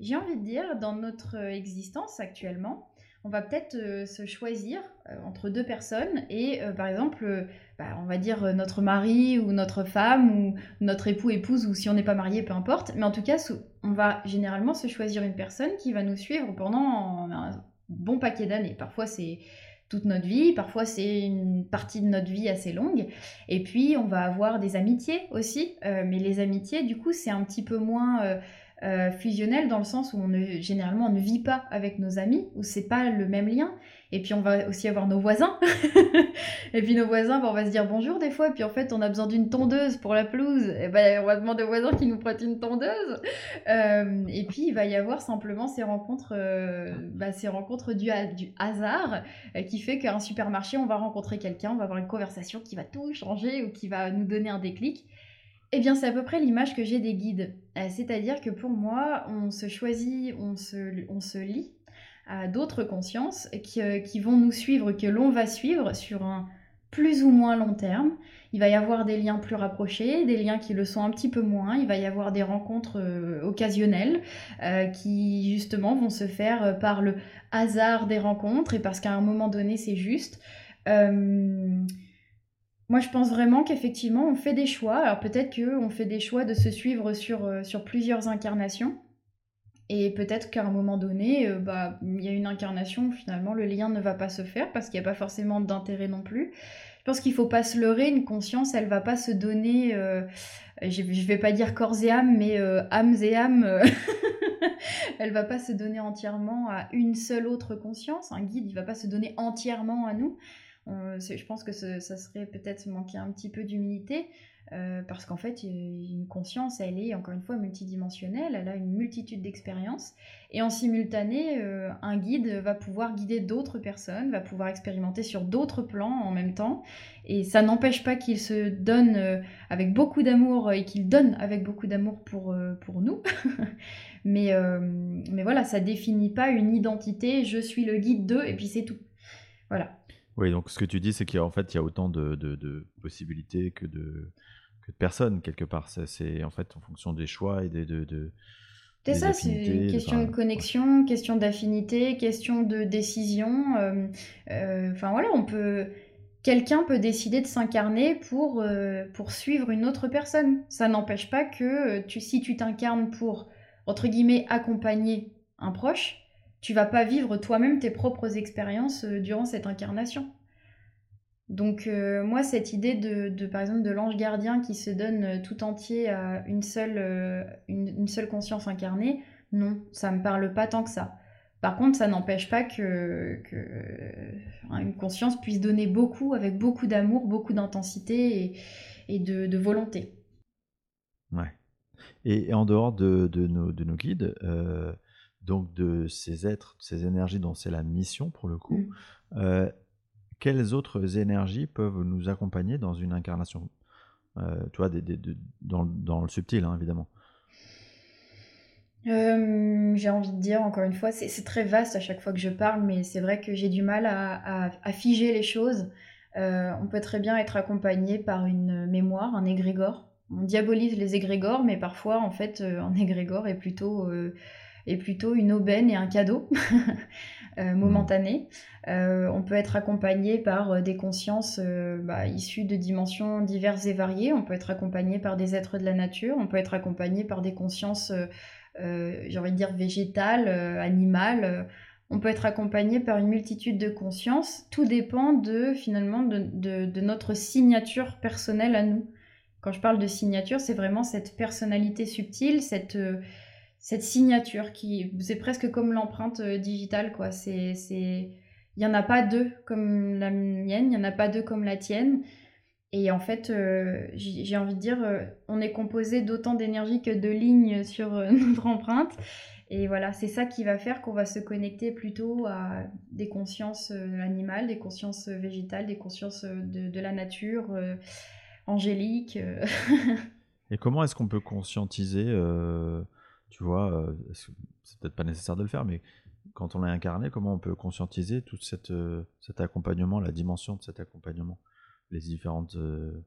J'ai envie de dire, dans notre existence actuellement, on va peut-être euh, se choisir euh, entre deux personnes et euh, par exemple, bah, on va dire notre mari ou notre femme ou notre époux, épouse ou si on n'est pas marié, peu importe. Mais en tout cas, on va généralement se choisir une personne qui va nous suivre pendant un bon paquet d'années. Parfois c'est toute notre vie, parfois c'est une partie de notre vie assez longue. Et puis on va avoir des amitiés aussi, mais les amitiés du coup c'est un petit peu moins euh, fusionnel dans le sens où on ne, généralement on ne vit pas avec nos amis, où c'est pas le même lien. Et puis on va aussi avoir nos voisins. et puis nos voisins, on va se dire bonjour des fois. Et puis en fait, on a besoin d'une tondeuse pour la pelouse. Et ben, on va demander aux voisins qui nous prêtent une tondeuse. Euh, et puis il va y avoir simplement ces rencontres, euh, bah, ces rencontres du, du hasard qui fait qu'à un supermarché, on va rencontrer quelqu'un, on va avoir une conversation qui va tout changer ou qui va nous donner un déclic. Eh bien, c'est à peu près l'image que j'ai des guides. Euh, c'est-à-dire que pour moi, on se choisit, on se, on se lie à d'autres consciences qui, euh, qui, vont nous suivre, que l'on va suivre sur un plus ou moins long terme. Il va y avoir des liens plus rapprochés, des liens qui le sont un petit peu moins. Il va y avoir des rencontres euh, occasionnelles qui justement vont se faire par le hasard des rencontres et parce qu'à un moment donné c'est juste. Moi, je pense vraiment qu'effectivement, on fait des choix. Alors peut-être qu'on fait des choix de se suivre sur, euh, sur plusieurs incarnations. Et peut-être qu'à un moment donné, euh, bah, il y a une incarnation où finalement le lien ne va pas se faire parce qu'il n'y a pas forcément d'intérêt non plus. Je pense qu'il ne faut pas se leurrer, une conscience, elle va pas se donner, euh, je ne vais pas dire corps et âme, mais âmes et âmes, elle va pas se donner entièrement à une seule autre conscience. Un guide, il va pas se donner entièrement à nous je pense que ça serait peut-être manquer un petit peu d'humilité, euh, parce qu'en fait, une conscience, elle est encore une fois multidimensionnelle, elle a une multitude d'expériences, et en simultané, euh, un guide va pouvoir guider d'autres personnes, va pouvoir expérimenter sur d'autres plans en même temps, et ça n'empêche pas qu'il se donne euh, avec beaucoup d'amour et qu'il donne avec beaucoup d'amour pour, pour nous. mais, mais voilà, ça définit pas une identité, je suis le guide d'eux, et puis c'est tout. Voilà. Oui, donc ce que tu dis, c'est qu'en fait, il y a autant de, possibilités que de, que de personnes, quelque part. C'est en fait en fonction des choix et des. De, c'est ça, c'est une question de connexion, question d'affinité, question de décision. Euh, euh, enfin voilà, on peut. Quelqu'un peut décider de s'incarner pour, euh, pour suivre une autre personne. Ça n'empêche pas que tu, si tu t'incarnes pour, entre guillemets, accompagner un proche, tu vas pas vivre toi-même tes propres expériences euh, durant cette incarnation. Donc euh, moi, cette idée de, par exemple, de l'ange gardien qui se donne euh, tout entier à une seule, conscience incarnée, non, ça me parle pas tant que ça. Par contre, ça n'empêche pas que, une conscience puisse donner beaucoup, avec beaucoup d'amour, beaucoup d'intensité et, de, volonté. Ouais. Et, en dehors de, nos, guides, donc de ces êtres, ces énergies dont c'est la mission pour le coup, mmh. euh, quelles autres énergies peuvent nous accompagner dans une incarnation euh, Tu vois, dans, le subtil, hein, évidemment? j'ai envie de dire, encore une fois, c'est très vaste à chaque fois que je parle, mais c'est vrai que j'ai du mal à, figer les choses. Euh, on peut très bien être accompagné par une mémoire, un égrégore. On diabolise les égrégores, mais parfois, en fait, un égrégore est plutôt est plutôt une aubaine et un cadeau euh, momentané. Euh, on peut être accompagné par euh, des consciences bah, issues de dimensions diverses et variées. On peut être accompagné par des êtres de la nature. On peut être accompagné par des consciences, j'ai envie de dire, végétales, animales. on peut être accompagné par une multitude de consciences. Tout dépend de finalement de notre signature personnelle à nous. Quand je parle de signature, c'est vraiment cette personnalité subtile, cette cette signature qui c'est presque comme l'empreinte euh, digitale quoi. C'est c'est il y en a pas deux comme la mienne il y en a pas deux comme la tienne. Et en fait euh, j'ai envie de dire euh, on est composé d'autant d'énergie que de lignes sur notre empreinte. Et voilà c'est ça qui va faire qu'on va se connecter plutôt à des consciences animales des consciences végétales des consciences de, de la nature angélique et comment est-ce qu'on peut conscientiser tu vois, euh, c'est peut-être pas nécessaire de le faire, mais quand on l'a incarné, comment on peut conscientiser tout euh, cet accompagnement, la dimension de cet accompagnement, les différentes euh,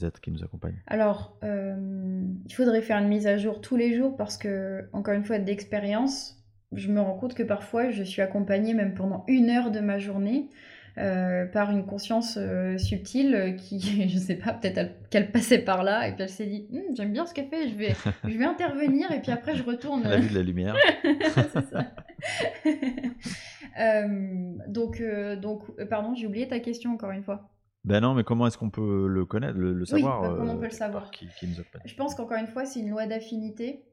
êtres qui nous accompagnent? Alors, il faudrait faire une mise à jour tous les jours parce que, encore une fois, d'expérience, je me rends compte que parfois je suis accompagnée même pendant une heure de ma journée euh, par une conscience euh, subtile qui, je sais pas, peut-être qu'elle passait par là et puis elle s'est dit hum, j'aime bien ce qu'elle fait, je vais, je vais intervenir et puis après je retourne. Elle a vu de la lumière. C'est ça. Euh, donc, donc, pardon, j'ai oublié ta question encore une fois. Ben non, mais comment est-ce qu'on peut le connaître, le, savoir oui, bah, comment on peut le savoir qui, qui nous Je pense qu'encore une fois, c'est une loi d'affinité.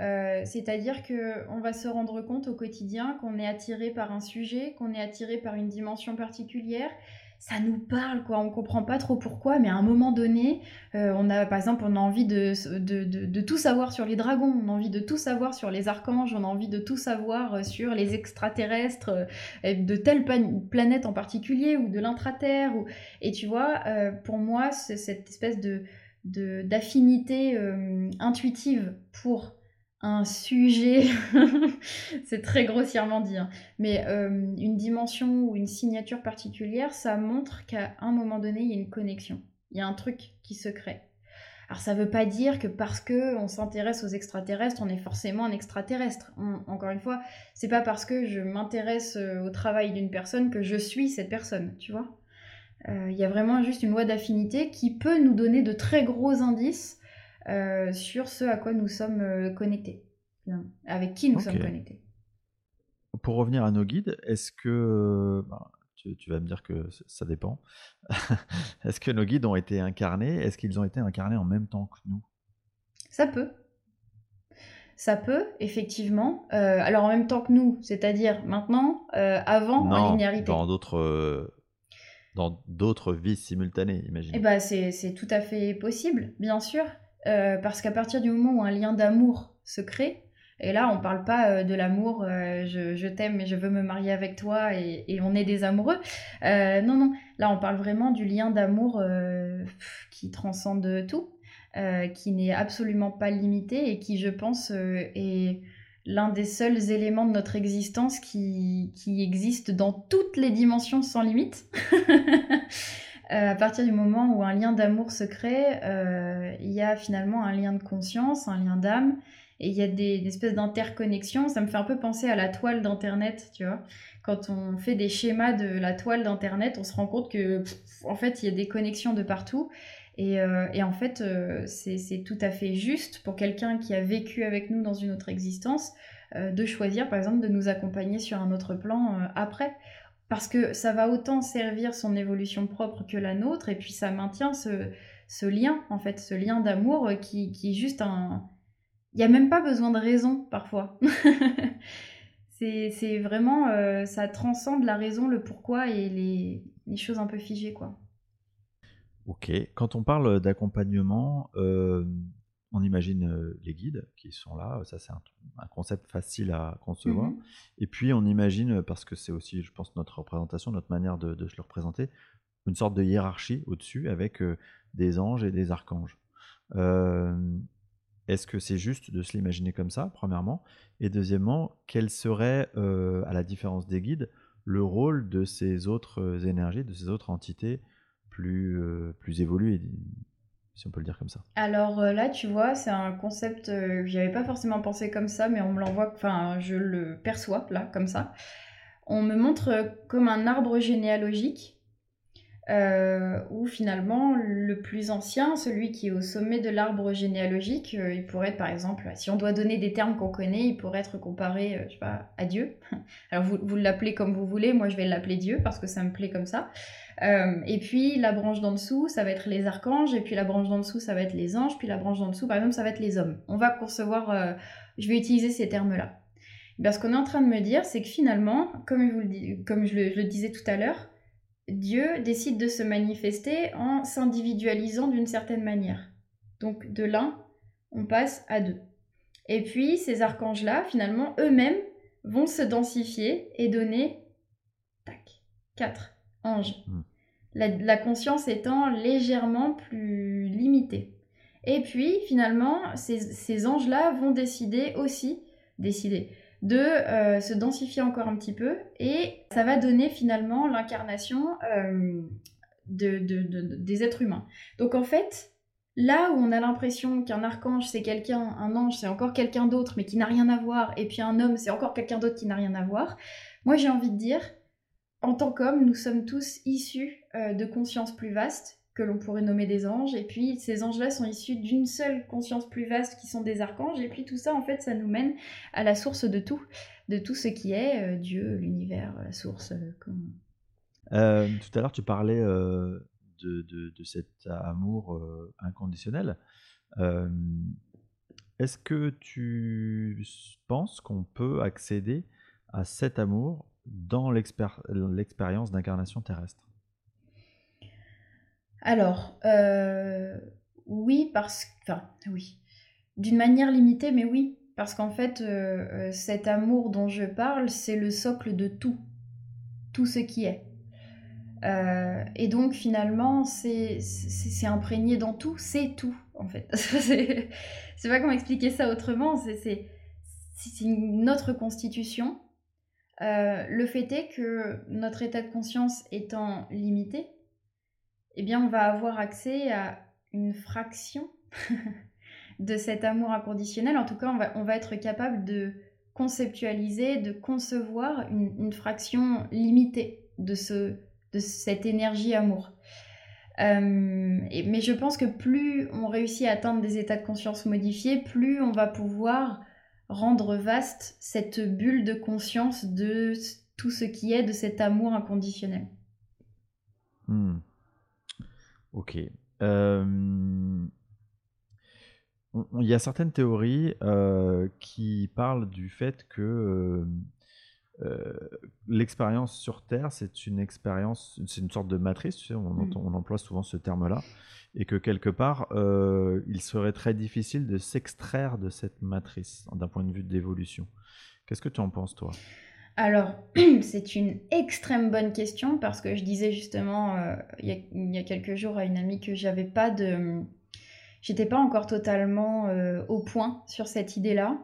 Euh, c'est-à-dire qu'on va se rendre compte au quotidien qu'on est attiré par un sujet, qu'on est attiré par une dimension particulière. Ça nous parle, quoi. On comprend pas trop pourquoi, mais à un moment donné, euh, on a, par exemple, on a envie de, de, tout savoir sur les dragons, on a envie de tout savoir sur les archanges, on a envie de tout savoir euh, sur les extraterrestres, de telle planète en particulier ou de l'intraterre. Ou... Et tu vois, pour moi, cette espèce de d'affinité intuitive pour un sujet, c'est très grossièrement dit, hein. mais euh, une dimension ou une signature particulière, ça montre qu'à un moment donné, il y a une connexion, il y a un truc qui se crée. Alors ça ne veut pas dire que parce que on s'intéresse aux extraterrestres, on est forcément un extraterrestre. encore une fois, c'est pas parce que je m'intéresse euh, au travail d'une personne que je suis cette personne, tu vois. Euh, il y a vraiment juste une loi d'affinité qui peut nous donner de très gros indices euh, sur ce à quoi nous sommes euh, connectés, avec qui nous sommes connectés. Pour revenir à nos guides, est-ce que, ben, tu, vas me dire que ça dépend, est-ce que nos guides ont été incarnés? Est-ce qu'ils ont été incarnés en même temps que nous? Ça peut. Ça peut, effectivement. Euh, alors en même temps que nous, c'est-à-dire maintenant, avant, en linéarité. Dans d'autres dans d'autres vies simultanées, imagine. Eh ben, c'est tout à fait possible, bien sûr. Euh, parce qu'à partir du moment où un lien d'amour se crée, et là on parle pas euh, de l'amour, euh, je, t'aime et je veux me marier avec toi et, on est des amoureux. non, non, là on parle vraiment du lien d'amour qui transcende tout, qui n'est absolument pas limité et qui je pense est l'un des seuls éléments de notre existence qui, qui existe dans toutes les dimensions sans limite. Euh, à partir du moment où un lien d'amour se crée, euh, il y a finalement un lien de conscience, un lien d'âme, et il y a des, espèces d'interconnexions. Ça me fait un peu penser à la toile d'Internet, tu vois. Quand on fait des schémas de la toile d'Internet, on se rend compte que, en fait, il y a des connexions de partout. Et, euh, en fait, c'est tout à fait juste pour quelqu'un qui a vécu avec nous dans une autre existence de choisir, par exemple, de nous accompagner sur un autre plan après parce que ça va autant servir son évolution propre que la nôtre, et puis ça maintient ce, lien, en fait, ce lien d'amour qui, est juste un... Il n'y a même pas besoin de raison, parfois. c'est vraiment... Euh, ça transcende la raison, le pourquoi et les, les, choses un peu figées, quoi. Ok. Quand on parle d'accompagnement, euh, on imagine euh, les guides qui sont là, ça c'est un, concept facile à concevoir. Mhm. Et puis on imagine, parce que c'est aussi, je pense, notre représentation, notre manière de, se le représenter, une sorte de hiérarchie au-dessus avec euh, des anges et des archanges. Euh, est-ce que c'est juste de se l'imaginer comme ça, premièrement? Et deuxièmement, quel serait, à la différence des guides, le rôle de ces autres énergies, de ces autres entités plus, plus évoluées si on peut le dire comme ça. Alors euh, là, tu vois, c'est un concept euh, que j'avais pas forcément pensé comme ça, mais on me l'envoie, enfin, je le perçois là, comme ça. On me montre euh, comme un arbre généalogique où finalement le plus ancien, celui qui est au sommet de l'arbre généalogique, il pourrait être par exemple, si on doit donner des termes qu'on connaît, il pourrait être comparé, je sais pas, à Dieu. Alors vous, vous l'appelez comme vous voulez, moi je vais l'appeler Dieu parce que ça me plaît comme ça. Euh, et puis la branche d'en dessous, ça va être les archanges, et puis la branche d'en dessous, ça va être les anges, puis la branche d'en dessous, par exemple, ça va être les hommes. On va concevoir, euh, je vais utiliser ces termes-là. ce qu'on est en train de me dire, c'est que finalement, comme, le, comme je, le, disais tout à l'heure, Dieu décide de se manifester en s'individualisant d'une certaine manière. Donc de l'un, on passe à deux. Et puis ces archanges-là, finalement, eux-mêmes vont se densifier et donner, tac, quatre anges. Hmm la, conscience étant légèrement plus limitée. Et puis finalement, ces, anges-là vont décider aussi, décider, de euh, se densifier encore un petit peu et ça va donner finalement l'incarnation euh, de, des êtres humains. Donc en fait, Là où on a l'impression qu'un archange c'est quelqu'un, un ange c'est encore quelqu'un d'autre mais qui n'a rien à voir, et puis un homme c'est encore quelqu'un d'autre qui n'a rien à voir, moi j'ai envie de dire, en tant qu'homme, nous sommes tous issus euh, de consciences plus vastes que l'on pourrait nommer des anges, et puis ces anges-là sont issus d'une seule conscience plus vaste qui sont des archanges, et puis tout ça en fait ça nous mène à la source de tout, de tout ce qui est euh, Dieu, l'univers, la source. Euh, tout à l'heure tu parlais de, cet amour inconditionnel. Est-ce que tu penses qu'on peut accéder à cet amour dans l'expérience d'incarnation terrestre Alors, euh, oui, parce que... Enfin, oui. D'une manière limitée, mais oui. Parce qu'en fait, cet amour dont je parle, c'est le socle de tout. Tout ce qui est. Euh, et donc finalement, c'est imprégné dans tout, c'est tout en fait. Je sais pas comment expliquer ça autrement, c'est notre constitution. Euh, le fait est que notre état de conscience étant limité, eh bien on va avoir accès à une fraction de cet amour inconditionnel. En tout cas, on va, on va être capable de conceptualiser, de concevoir une, fraction limitée de ce de cette énergie amour. Euh, mais je pense que plus on réussit à atteindre des états de conscience modifiés, plus on va pouvoir rendre vaste cette bulle de conscience de tout ce qui est de cet amour inconditionnel. Hmm. Ok. Euh, il y a certaines théories euh, qui parlent du fait que euh, l'expérience sur Terre, c'est une expérience, c'est une sorte de matrice, mm. on, emploie souvent ce terme-là, et que quelque part, euh, il serait très difficile de s'extraire de cette matrice d'un point de vue d'évolution. Qu'est-ce que tu en penses, toi? Alors, c'est une extrême bonne question parce que je disais justement euh, il, y a, quelques jours à une amie que j'avais pas de. J'étais pas encore totalement au point sur cette idée-là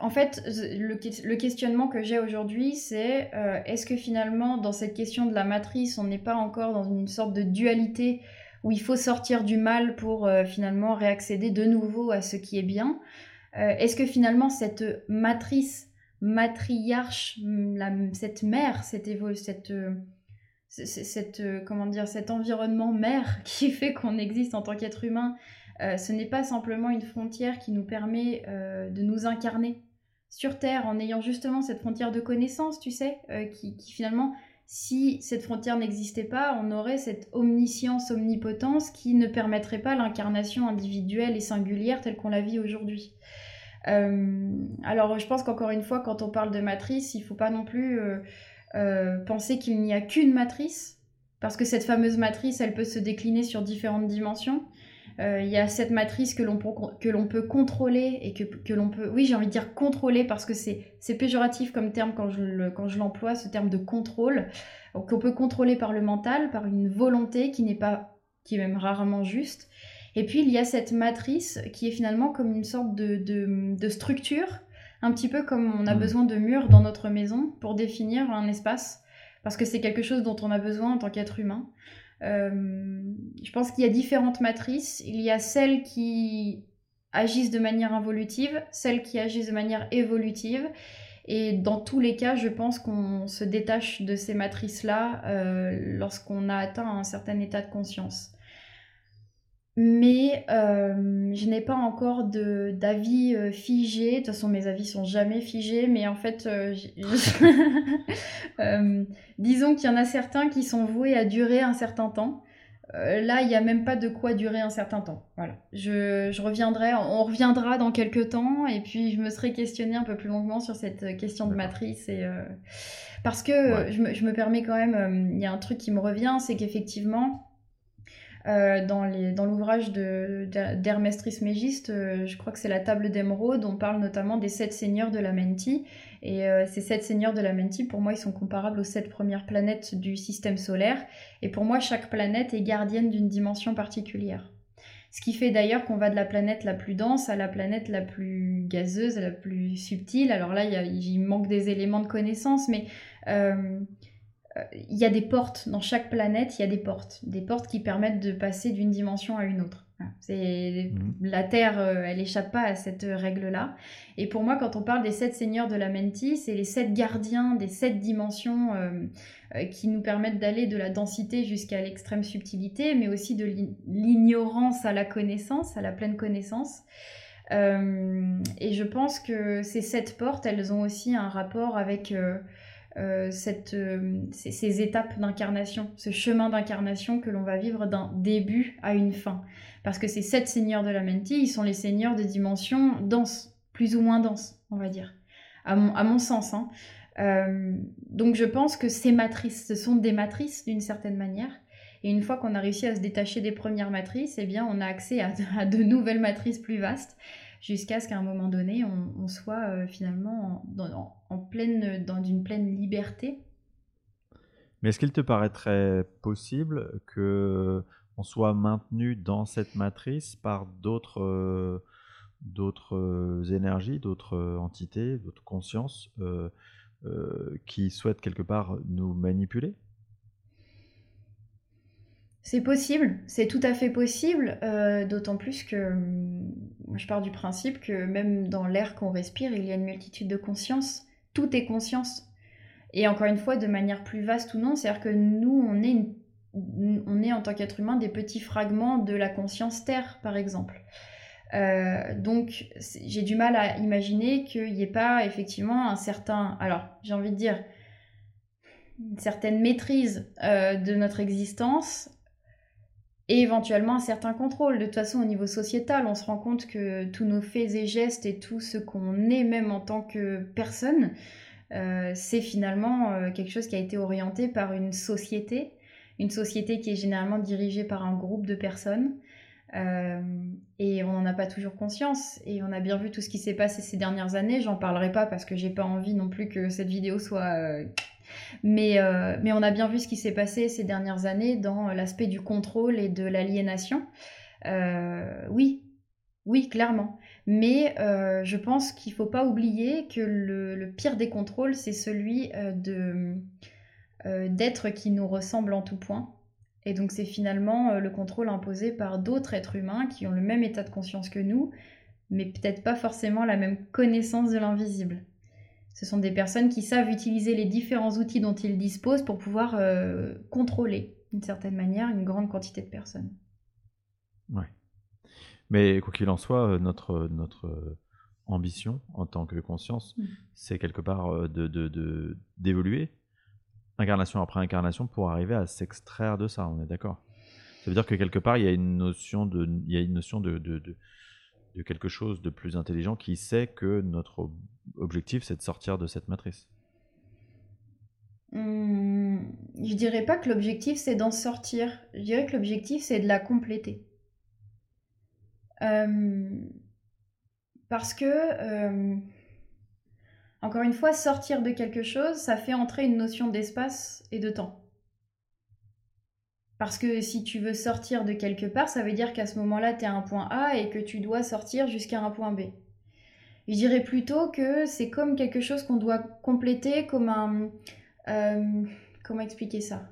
en fait, le, questionnement que j'ai aujourd'hui, c'est euh, est-ce que finalement, dans cette question de la matrice, on n'est pas encore dans une sorte de dualité où il faut sortir du mal pour euh, finalement réaccéder de nouveau à ce qui est bien? Euh, Est-ce que finalement, cette matrice, matriarche, cette mère, cette, cette, cette, comment dire, cet environnement mère qui fait qu'on existe en tant qu'être humain, ce n'est pas simplement une frontière qui nous permet de nous incarner? Sur Terre en ayant justement cette frontière de connaissance, tu sais, euh, qui, finalement, si cette frontière n'existait pas, on aurait cette omniscience, omnipotence qui ne permettrait pas l'incarnation individuelle et singulière telle qu'on la vit aujourd'hui. Euh, alors je pense qu'encore une fois, quand on parle de matrice, il ne faut pas non plus euh, penser qu'il n'y a qu'une matrice, parce que cette fameuse matrice, elle peut se décliner sur différentes dimensions. Euh, il y a cette matrice que l'on peut, contrôler et que, l'on peut, oui j'ai envie de dire contrôler parce que c'est péjoratif comme terme quand je l'emploie, ce terme de contrôle, qu'on peut contrôler par le mental, par une volonté qui n'est pas, qui est même rarement juste. Et puis il y a cette matrice qui est finalement comme une sorte de, structure, un petit peu comme on a mmh. besoin de murs dans notre maison pour définir un espace, parce que c'est quelque chose dont on a besoin en tant qu'être humain. Euh, je pense qu'il y a différentes matrices. Il y a celles qui agissent de manière involutive, celles qui agissent de manière évolutive. Et dans tous les cas, je pense qu'on se détache de ces matrices-là euh, lorsqu'on a atteint un certain état de conscience mais euh, je n'ai pas encore d'avis euh, figé. De toute façon, mes avis sont jamais figés, mais en fait, euh, disons qu'il y en a certains qui sont voués à durer un certain temps. là, il n'y a même pas de quoi durer un certain temps. Voilà. Je, reviendrai, on reviendra dans quelques temps, et puis je me serai questionné un peu plus longuement sur cette question de matrice. Et, parce que je, me, je, me, permets quand même, il y a un truc qui me revient, c'est qu'effectivement, euh, dans l'ouvrage d'Hermès Trismégiste, euh, je crois que c'est la table d'émeraude, on parle notamment des sept seigneurs de la Menti. Et euh, ces sept seigneurs de la Menti, pour moi, ils sont comparables aux sept premières planètes du système solaire. Et pour moi, chaque planète est gardienne d'une dimension particulière. Ce qui fait d'ailleurs qu'on va de la planète la plus dense à la planète la plus gazeuse, la plus subtile. Alors là, il, manque des éléments de connaissance, mais il y a des portes dans chaque planète, il y a des portes, des portes qui permettent de passer d'une dimension à une autre. C'est mhm. la Terre, euh, elle échappe pas à cette règle-là. Et pour moi, quand on parle des sept seigneurs de la Menti, c'est les sept gardiens des sept dimensions euh, euh, qui nous permettent d'aller de la densité jusqu'à l'extrême subtilité, mais aussi de l'ignorance à la connaissance, à la pleine connaissance. et je pense que ces sept portes, elles ont aussi un rapport avec cette, ces, ces étapes d'incarnation, ce chemin d'incarnation que l'on va vivre d'un début à une fin. Parce que ces sept seigneurs de la Menti, ils sont les seigneurs de dimension dense, plus ou moins dense, on va dire, à mon, sens. Hein. Euh, donc je pense que ces matrices, ce sont des matrices d'une certaine manière. Et une fois qu'on a réussi à se détacher des premières matrices, eh bien on a accès à, de nouvelles matrices plus vastes, jusqu'à ce qu'à un moment donné, on, soit euh, finalement en, pleine, dans une pleine liberté. Mais est-ce qu'il te paraîtrait possible que on soit maintenu dans cette matrice par d'autres euh, d'autres euh, énergies, d'autres entités, d'autres consciences qui souhaitent quelque part nous manipuler? C'est possible, c'est tout à fait possible, d'autant plus que moi je pars du principe que même dans l'air qu'on respire, il y a une multitude de consciences. Tout est conscience. Et encore une fois, de manière plus vaste ou non, c'est-à-dire que nous, on est on est en tant qu'être humain des petits fragments de la conscience Terre, par exemple. Euh, donc j'ai du mal à imaginer qu'il n'y ait pas effectivement un certain, alors j'ai envie de dire, une certaine maîtrise euh, de notre existence et éventuellement un certain contrôle. De toute façon, au niveau sociétal, on se rend compte que tous nos faits et gestes et tout ce qu'on est même en tant que personne, euh, c'est finalement quelque chose qui a été orienté par une société une société qui est généralement dirigée par un groupe de personnes. Euh, et on n'en a pas toujours conscience. Et on a bien vu tout ce qui s'est passé ces dernières années. J'en parlerai pas parce que j'ai pas envie non plus que cette vidéo soit. Euh, mais, euh, on a bien vu ce qui s'est passé ces dernières années dans l'aspect du contrôle et de l'aliénation. oui, oui, clairement. Mais je pense qu'il faut pas oublier que le, pire des contrôles, c'est celui euh, d'êtres qui nous ressemblent en tout point. Et donc c'est finalement euh, le contrôle imposé par d'autres êtres humains qui ont le même état de conscience que nous, mais peut-être pas forcément la même connaissance de l'invisible. Ce sont des personnes qui savent utiliser les différents outils dont ils disposent pour pouvoir euh, contrôler, d'une certaine manière, une grande quantité de personnes. Ouais. Mais quoi qu'il en soit, notre, notre ambition en tant que conscience, mmh. c'est quelque part de d'évoluer, incarnation après incarnation pour arriver à s'extraire de ça, on est d'accord? Ça veut dire que quelque part, il y a une notion de, il y a une notion de, de, de, quelque chose de plus intelligent qui sait que notre objectif, c'est de sortir de cette matrice. Mmh, je dirais pas que l'objectif, c'est d'en sortir. Je dirais que l'objectif, c'est de la compléter. Euh, parce que... Euh, encore une fois, sortir de quelque chose, ça fait entrer une notion d'espace et de temps. Parce que si tu veux sortir de quelque part, ça veut dire qu'à ce moment-là, tu es à un point A et que tu dois sortir jusqu'à un point B. Je dirais plutôt que c'est comme quelque chose qu'on doit compléter, comme un... Euh, comment expliquer ça?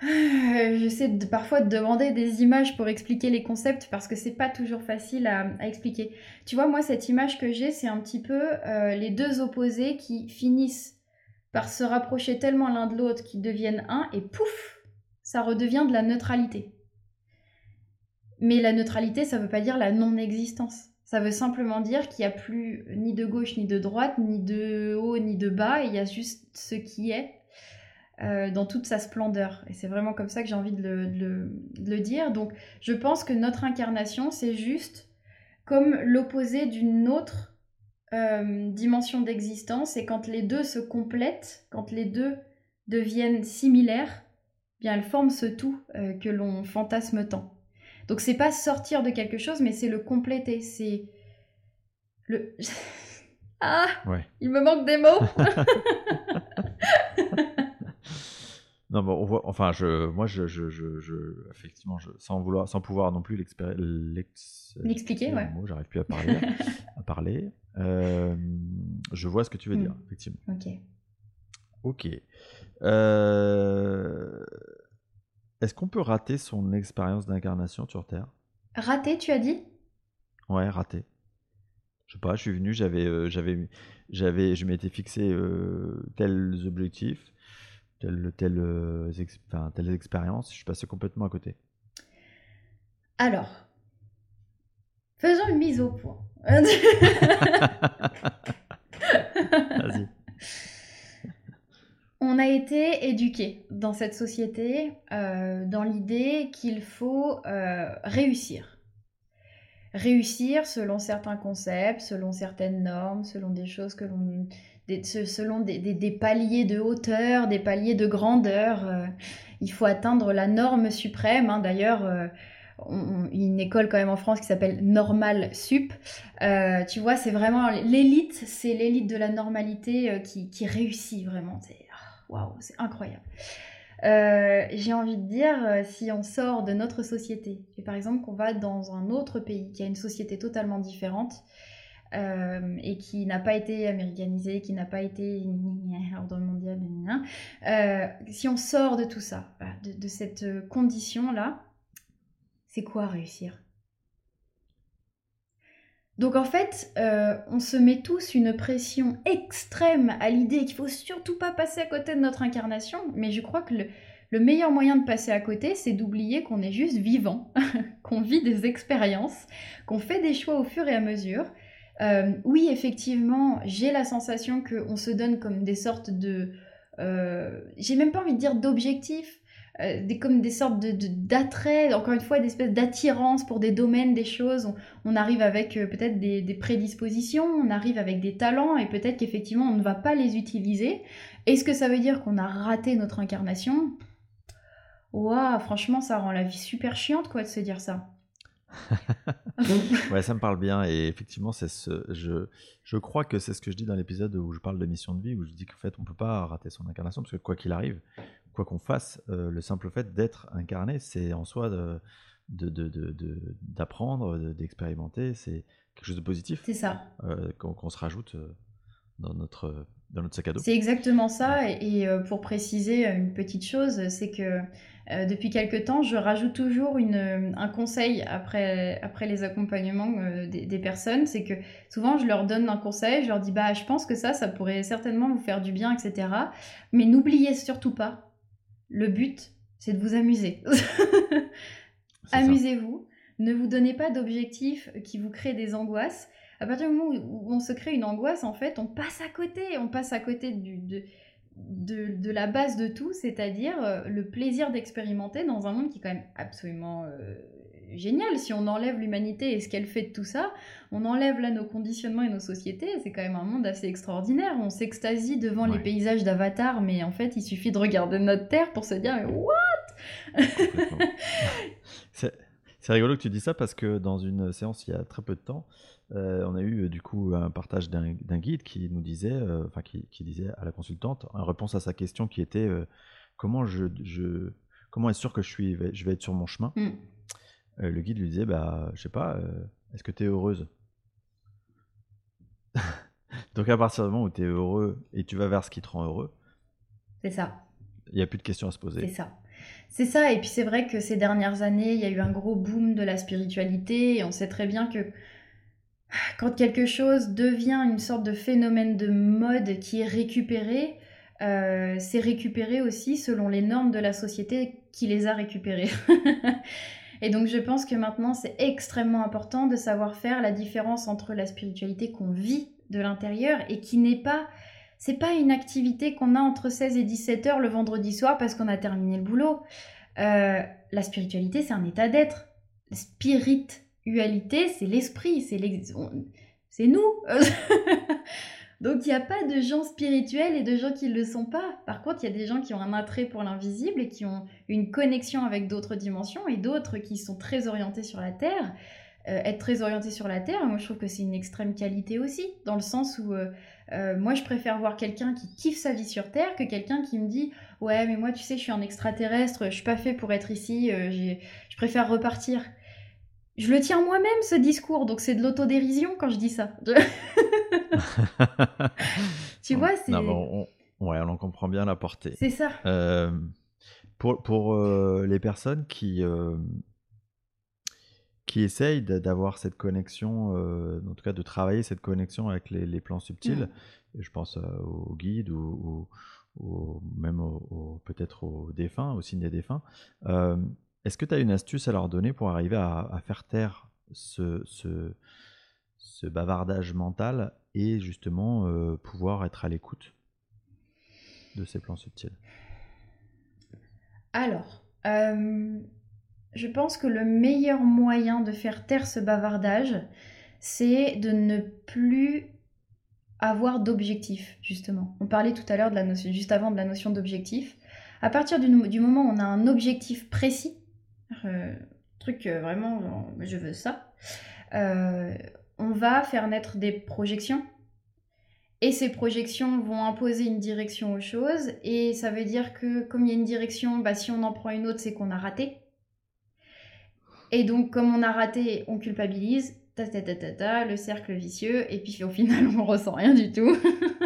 J'essaie parfois de demander des images pour expliquer les concepts parce que c'est pas toujours facile à, expliquer. Tu vois, moi, cette image que j'ai, c'est un petit peu euh, les deux opposés qui finissent par se rapprocher tellement l'un de l'autre qu'ils deviennent un et pouf, ça redevient de la neutralité. Mais la neutralité, ça veut pas dire la non-existence. Ça veut simplement dire qu'il n'y a plus ni de gauche ni de droite, ni de haut ni de bas, il y a juste ce qui est euh, dans toute sa splendeur. Et c'est vraiment comme ça que j'ai envie de le, dire. Donc je pense que notre incarnation, c'est juste comme l'opposé d'une autre euh, dimension d'existence. Et quand les deux se complètent, quand les deux deviennent similaires, eh bien elles forment ce tout euh, que l'on fantasme tant. Donc c'est pas sortir de quelque chose, mais c'est le compléter. C'est le... ah Il me manque des mots Non, on voit, enfin, je, moi, je, je, je, effectivement, sans vouloir, sans pouvoir non plus l'expliquer, ouais. J'arrive plus à parler, à parler. Euh, je vois ce que tu veux dire, mm. effectivement. Ok. Ok. Euh, est-ce qu'on peut rater son expérience d'incarnation sur Terre? Rater, tu as dit? Ouais, rater. Je sais pas, je suis venu, j'avais, euh, j'avais, j'avais, je m'étais fixé euh, tels objectifs, telles, telles, enfin, telles expériences, je suis passé complètement à côté. Alors, faisons une mise au point. Vas-y. On a été éduqués dans cette société euh, dans l'idée qu'il faut euh, réussir. Réussir selon certains concepts, selon certaines normes, selon des choses que l'on. selon des, paliers de hauteur, des paliers de grandeur. Euh, il faut atteindre la norme suprême. Hein. D'ailleurs, une école quand même en France qui s'appelle Normal Sup. tu vois, c'est vraiment l'élite, c'est l'élite de la normalité qui, réussit vraiment waouh, c'est incroyable. Euh, j'ai envie de dire, euh, si on sort de notre société, et par exemple qu'on va dans un autre pays qui a une société totalement différente, euh, et qui n'a pas été américanisé, qui n'a pas été ordre mondial, si on sort de tout ça, de cette condition-là, c'est quoi réussir? Donc en fait, euh, on se met tous une pression extrême à l'idée qu'il faut surtout pas passer à côté de notre incarnation, mais je crois que le, meilleur moyen de passer à côté, c'est d'oublier qu'on est juste vivant, qu'on vit des expériences, qu'on fait des choix au fur et à mesure. Euh, oui, effectivement, j'ai la sensation qu'on se donne comme des sortes de... Euh, j'ai même pas envie de dire d'objectifs, euh, des, comme des sortes de, d'attrait, encore une fois, d'espèces d'attirance pour des domaines, des choses. On, arrive avec euh, peut-être des, prédispositions, on arrive avec des talents et peut-être qu'effectivement on ne va pas les utiliser. Est-ce que ça veut dire qu'on a raté notre incarnation? Waouh, franchement, ça rend la vie super chiante quoi de se dire ça. ouais, ça me parle bien et effectivement, c'est ce, je, je crois que c'est ce que je dis dans l'épisode où je parle de mission de vie, où je dis qu'en fait, on peut pas rater son incarnation parce que quoi qu'il arrive, quoi qu'on fasse, euh, le simple fait d'être incarné, c'est en soi d'apprendre, de, de, d'expérimenter, c'est quelque chose de positif. C'est ça. Euh, qu'on se rajoute euh, dans notre, dans notre sac à dos. C'est exactement ça. Et, pour préciser une petite chose, c'est que depuis quelques temps, je rajoute toujours une, un conseil après, après les accompagnements des, des, personnes. C'est que souvent, je leur donne un conseil, je leur dis, bah, je pense que ça, ça pourrait certainement vous faire du bien, etc. Mais n'oubliez surtout pas le but, c'est de vous amuser. Amusez-vous. Ne vous donnez pas d'objectifs qui vous créent des angoisses. À partir du moment où on se crée une angoisse, en fait, on passe à côté. On passe à côté du, de, de, la base de tout, c'est-à-dire euh, le plaisir d'expérimenter dans un monde qui est quand même absolument euh, génial. Si on enlève l'humanité et ce qu'elle fait de tout ça, on enlève là nos conditionnements et nos sociétés. C'est quand même un monde assez extraordinaire. On s'extasie devant les paysages d'Avatar, mais en fait, il suffit de regarder notre Terre pour se dire mais what? C'est rigolo que tu dis ça parce que dans une séance il y a très peu de temps, euh, on a eu du coup un partage d'un guide qui nous disait, euh, enfin qui, disait à la consultante, en réponse à sa question qui était euh, comment je, je comment être sûr que je suis, je vais être sur mon chemin? Mm. Euh, le guide lui disait bah je sais pas euh, est-ce que tu es heureuse donc à partir du moment où tu es heureux et tu vas vers ce qui te rend heureux c'est ça. il n'y a plus de questions à se poser. C'est ça. C'est ça et puis c'est vrai que ces dernières années il y a eu un gros boom de la spiritualité et on sait très bien que quand quelque chose devient une sorte de phénomène de mode qui est récupéré, euh, c'est récupéré aussi selon les normes de la société qui les a récupérés. Et donc je pense que maintenant c'est extrêmement important de savoir faire la différence entre la spiritualité qu'on vit de l'intérieur et qui n'est pas c'est pas une activité qu'on a entre 16 et 17 heures le vendredi soir parce qu'on a terminé le boulot. Euh, la spiritualité, c'est un état d'être. Spiritualité, c'est l'esprit, c'est nous. Donc il n'y a pas de gens spirituels et de gens qui ne le sont pas. Par contre, il y a des gens qui ont un attrait pour l'invisible et qui ont une connexion avec d'autres dimensions et d'autres qui sont très orientés sur la Terre. Euh, être très orienté sur la Terre, moi je trouve que c'est une extrême qualité aussi, dans le sens où euh, euh, moi je préfère voir quelqu'un qui kiffe sa vie sur Terre que quelqu'un qui me dit ouais mais moi tu sais je suis un extraterrestre, je suis pas fait pour être ici, je préfère repartir. Je le tiens moi-même ce discours, donc c'est de l'autodérision quand je dis ça. tu vois, c'est. Ouais, on en comprend bien la portée. C'est ça. Euh, pour pour euh, les personnes qui, euh, qui essayent d'avoir cette connexion, en tout cas de travailler cette connexion avec les, plans subtils, je pense aux guides ou, même peut-être aux défunts, au signe des défunts, est-ce que tu as une astuce à leur donner pour arriver à, faire taire ce, bavardage mental et justement pouvoir être à l'écoute de ces plans subtils? Alors, euh, je pense que le meilleur moyen de faire taire ce bavardage, c'est de ne plus avoir d'objectif, justement. On parlait tout à l'heure de juste avant de la notion d'objectif. À partir du, moment où on a un objectif précis, euh, truc euh, vraiment, je veux ça, on va faire naître des projections et ces projections vont imposer une direction aux choses. Et ça veut dire que comme il y a une direction, bah, si on en prend une autre, c'est qu'on a raté. Et donc comme on a raté, on culpabilise. Ta, ta, ta, ta, ta le cercle vicieux. Et puis au final, on ressent rien du tout.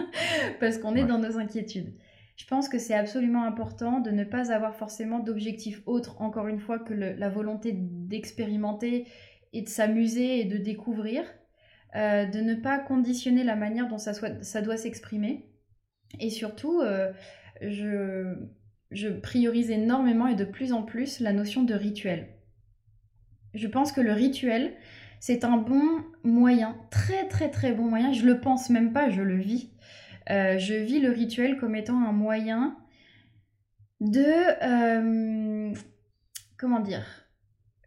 parce qu'on est dans nos inquiétudes. Je pense que c'est absolument important de ne pas avoir forcément d'objectif autre, encore une fois, que la volonté d'expérimenter et de s'amuser et de découvrir. Euh, de ne pas conditionner la manière dont ça, doit s'exprimer. Et surtout, euh, je, je priorise énormément et de plus en plus la notion de rituel. Je pense que le rituel, c'est un bon moyen, très très très bon moyen, je le pense même pas, je le vis. Euh, je vis le rituel comme étant un moyen de, comment dire,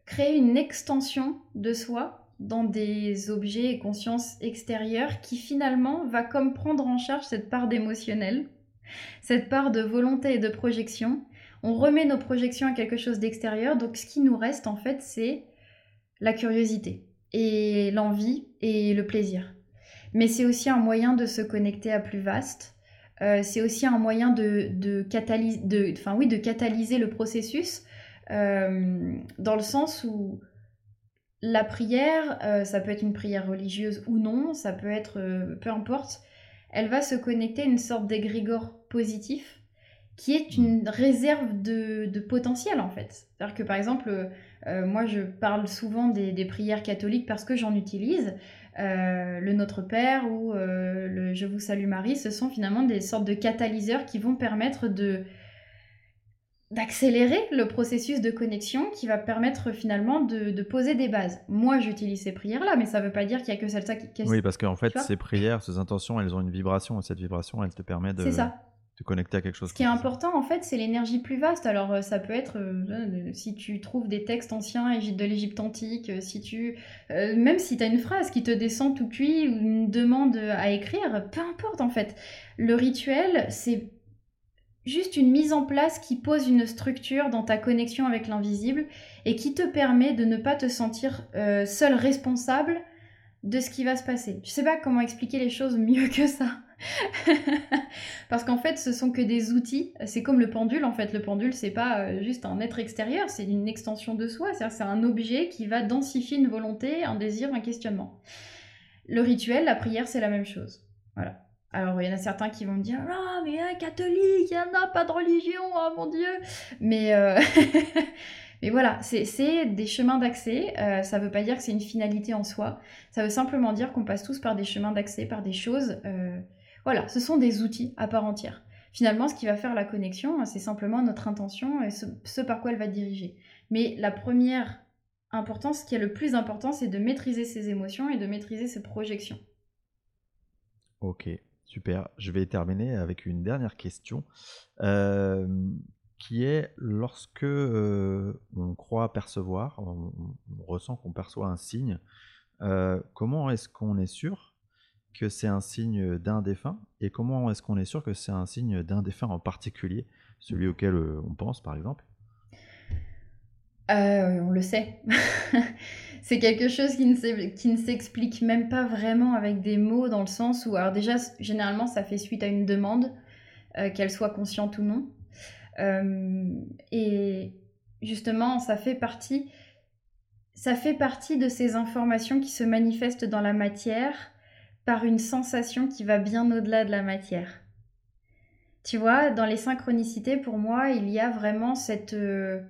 créer une extension de soi dans des objets et consciences extérieures qui finalement va comme prendre en charge cette part d'émotionnel, cette part de volonté et de projection. On remet nos projections à quelque chose d'extérieur, donc ce qui nous reste en fait c'est la curiosité et l'envie et le plaisir. Mais c'est aussi un moyen de se connecter à plus vaste. Euh, c'est aussi un moyen de, de, de, enfin, oui, de catalyser le processus euh, dans le sens où la prière, euh, ça peut être une prière religieuse ou non, ça peut être peu importe, elle va se connecter à une sorte d'égrégore positif qui est une réserve de, potentiel en fait. C'est-à-dire que par exemple, euh, moi je parle souvent des, prières catholiques parce que j'en utilise. Le Notre Père ou le Je vous salue Marie, ce sont finalement des sortes de catalyseurs qui vont permettre de d'accélérer le processus de connexion qui va permettre finalement de, poser des bases. Moi, j'utilise ces prières-là, mais ça ne veut pas dire qu'il y a que celle-là qui... Oui, parce qu'en fait, ces prières, ces intentions, elles ont une vibration, et cette vibration, elle te permet de... te connecter à quelque chose. Ce qui est important, en fait, c'est l'énergie plus vaste. Alors, euh, ça peut être, euh, si tu trouves des textes anciens de l'Égypte antique, euh, si tu, même si tu as une phrase qui te descend tout cuit ou une demande à écrire, peu importe, en fait. Le rituel, c'est juste une mise en place qui pose une structure dans ta connexion avec l'invisible et qui te permet de ne pas te sentir euh, seul responsable de ce qui va se passer. Je sais pas comment expliquer les choses mieux que ça. Parce qu'en fait, ce sont que des outils. C'est comme le pendule. En fait, le pendule, c'est pas euh, juste un être extérieur, c'est une extension de soi. C'est un objet qui va densifier une volonté, un désir, un questionnement. Le rituel, la prière, c'est la même chose. Voilà. Alors, il y en a certains qui vont me dire Ah, mais un catholique, il n'y en a pas de religion, oh mon Dieu Mais, euh, mais voilà, c'est des chemins d'accès. Euh, ça ne veut pas dire que c'est une finalité en soi. Ça veut simplement dire qu'on passe tous par des chemins d'accès, par des choses. Voilà, ce sont des outils à part entière. Finalement, ce qui va faire la connexion, c'est simplement notre intention et ce, par quoi elle va diriger. Mais la première importance, ce qui est le plus important, c'est de maîtriser ses émotions et de maîtriser ses projections. Ok, Super. Je vais terminer avec une dernière question, euh, qui est lorsque euh, on croit percevoir, on, ressent qu'on perçoit un signe, euh, comment est-ce qu'on est sûr que c'est un signe d'un défunt et comment est-ce qu'on est sûr que c'est un signe d'un défunt en particulier, celui auquel on pense par exemple? On le sait. c'est quelque chose qui ne s'explique même pas vraiment avec des mots dans le sens où, alors déjà, généralement, ça fait suite à une demande, euh, qu'elle soit consciente ou non. Euh, et justement, ça fait partie, ça fait partie de ces informations qui se manifestent dans la matière par une sensation qui va bien au-delà de la matière. tu vois, dans les synchronicités, pour moi, il y a vraiment cette, euh,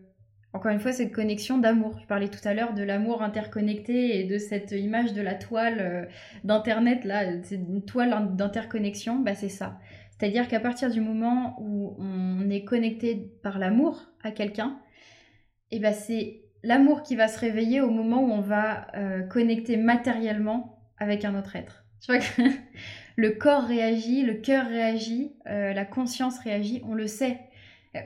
encore une fois, cette connexion d'amour. Je parlais tout à l'heure de l'amour interconnecté et de cette image de la toile euh, d'Internet, là, une toile d'interconnexion, bah, c'est ça. C'est-à-dire qu'à partir du moment où on est connecté par l'amour à quelqu'un, et bah, c'est l'amour qui va se réveiller au moment où on va euh, connecter matériellement avec un autre être. Tu vois que le corps réagit, le cœur réagit, euh, la conscience réagit, on le sait. Euh,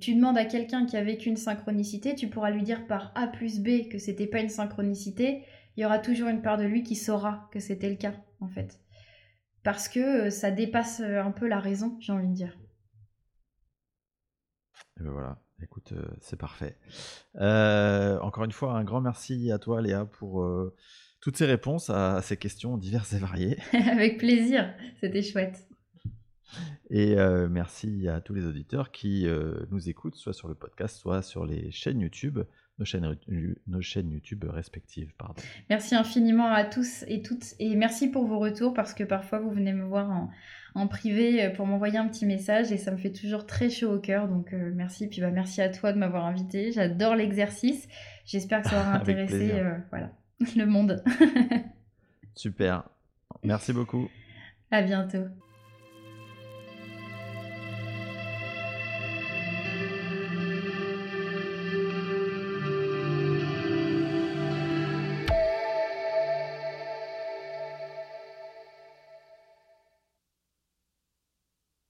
tu demandes à quelqu'un qui a vécu une synchronicité, tu pourras lui dire par A plus B que c'était pas une synchronicité, il y aura toujours une part de lui qui saura que c'était le cas, en fait. Parce que euh, ça dépasse un peu la raison, j'ai envie de dire. Et ben voilà, écoute, c'est parfait. encore une fois, un grand merci à toi, Léa, pour toutes ces réponses à ces questions diverses et variées. Avec plaisir, c'était chouette. Et euh, merci à tous les auditeurs qui euh, nous écoutent, soit sur le podcast, soit sur les chaînes YouTube, nos chaînes, nos chaînes YouTube respectives. Pardon. Merci infiniment à tous et toutes, et merci pour vos retours, parce que parfois vous venez me voir en, en privé euh, pour m'envoyer un petit message, et ça me fait toujours très chaud au cœur, donc merci. Puis bah, merci à toi de m'avoir invité, j'adore l'exercice, j'espère que ça aura intéressé. voilà. le monde. Super. Merci beaucoup. À bientôt.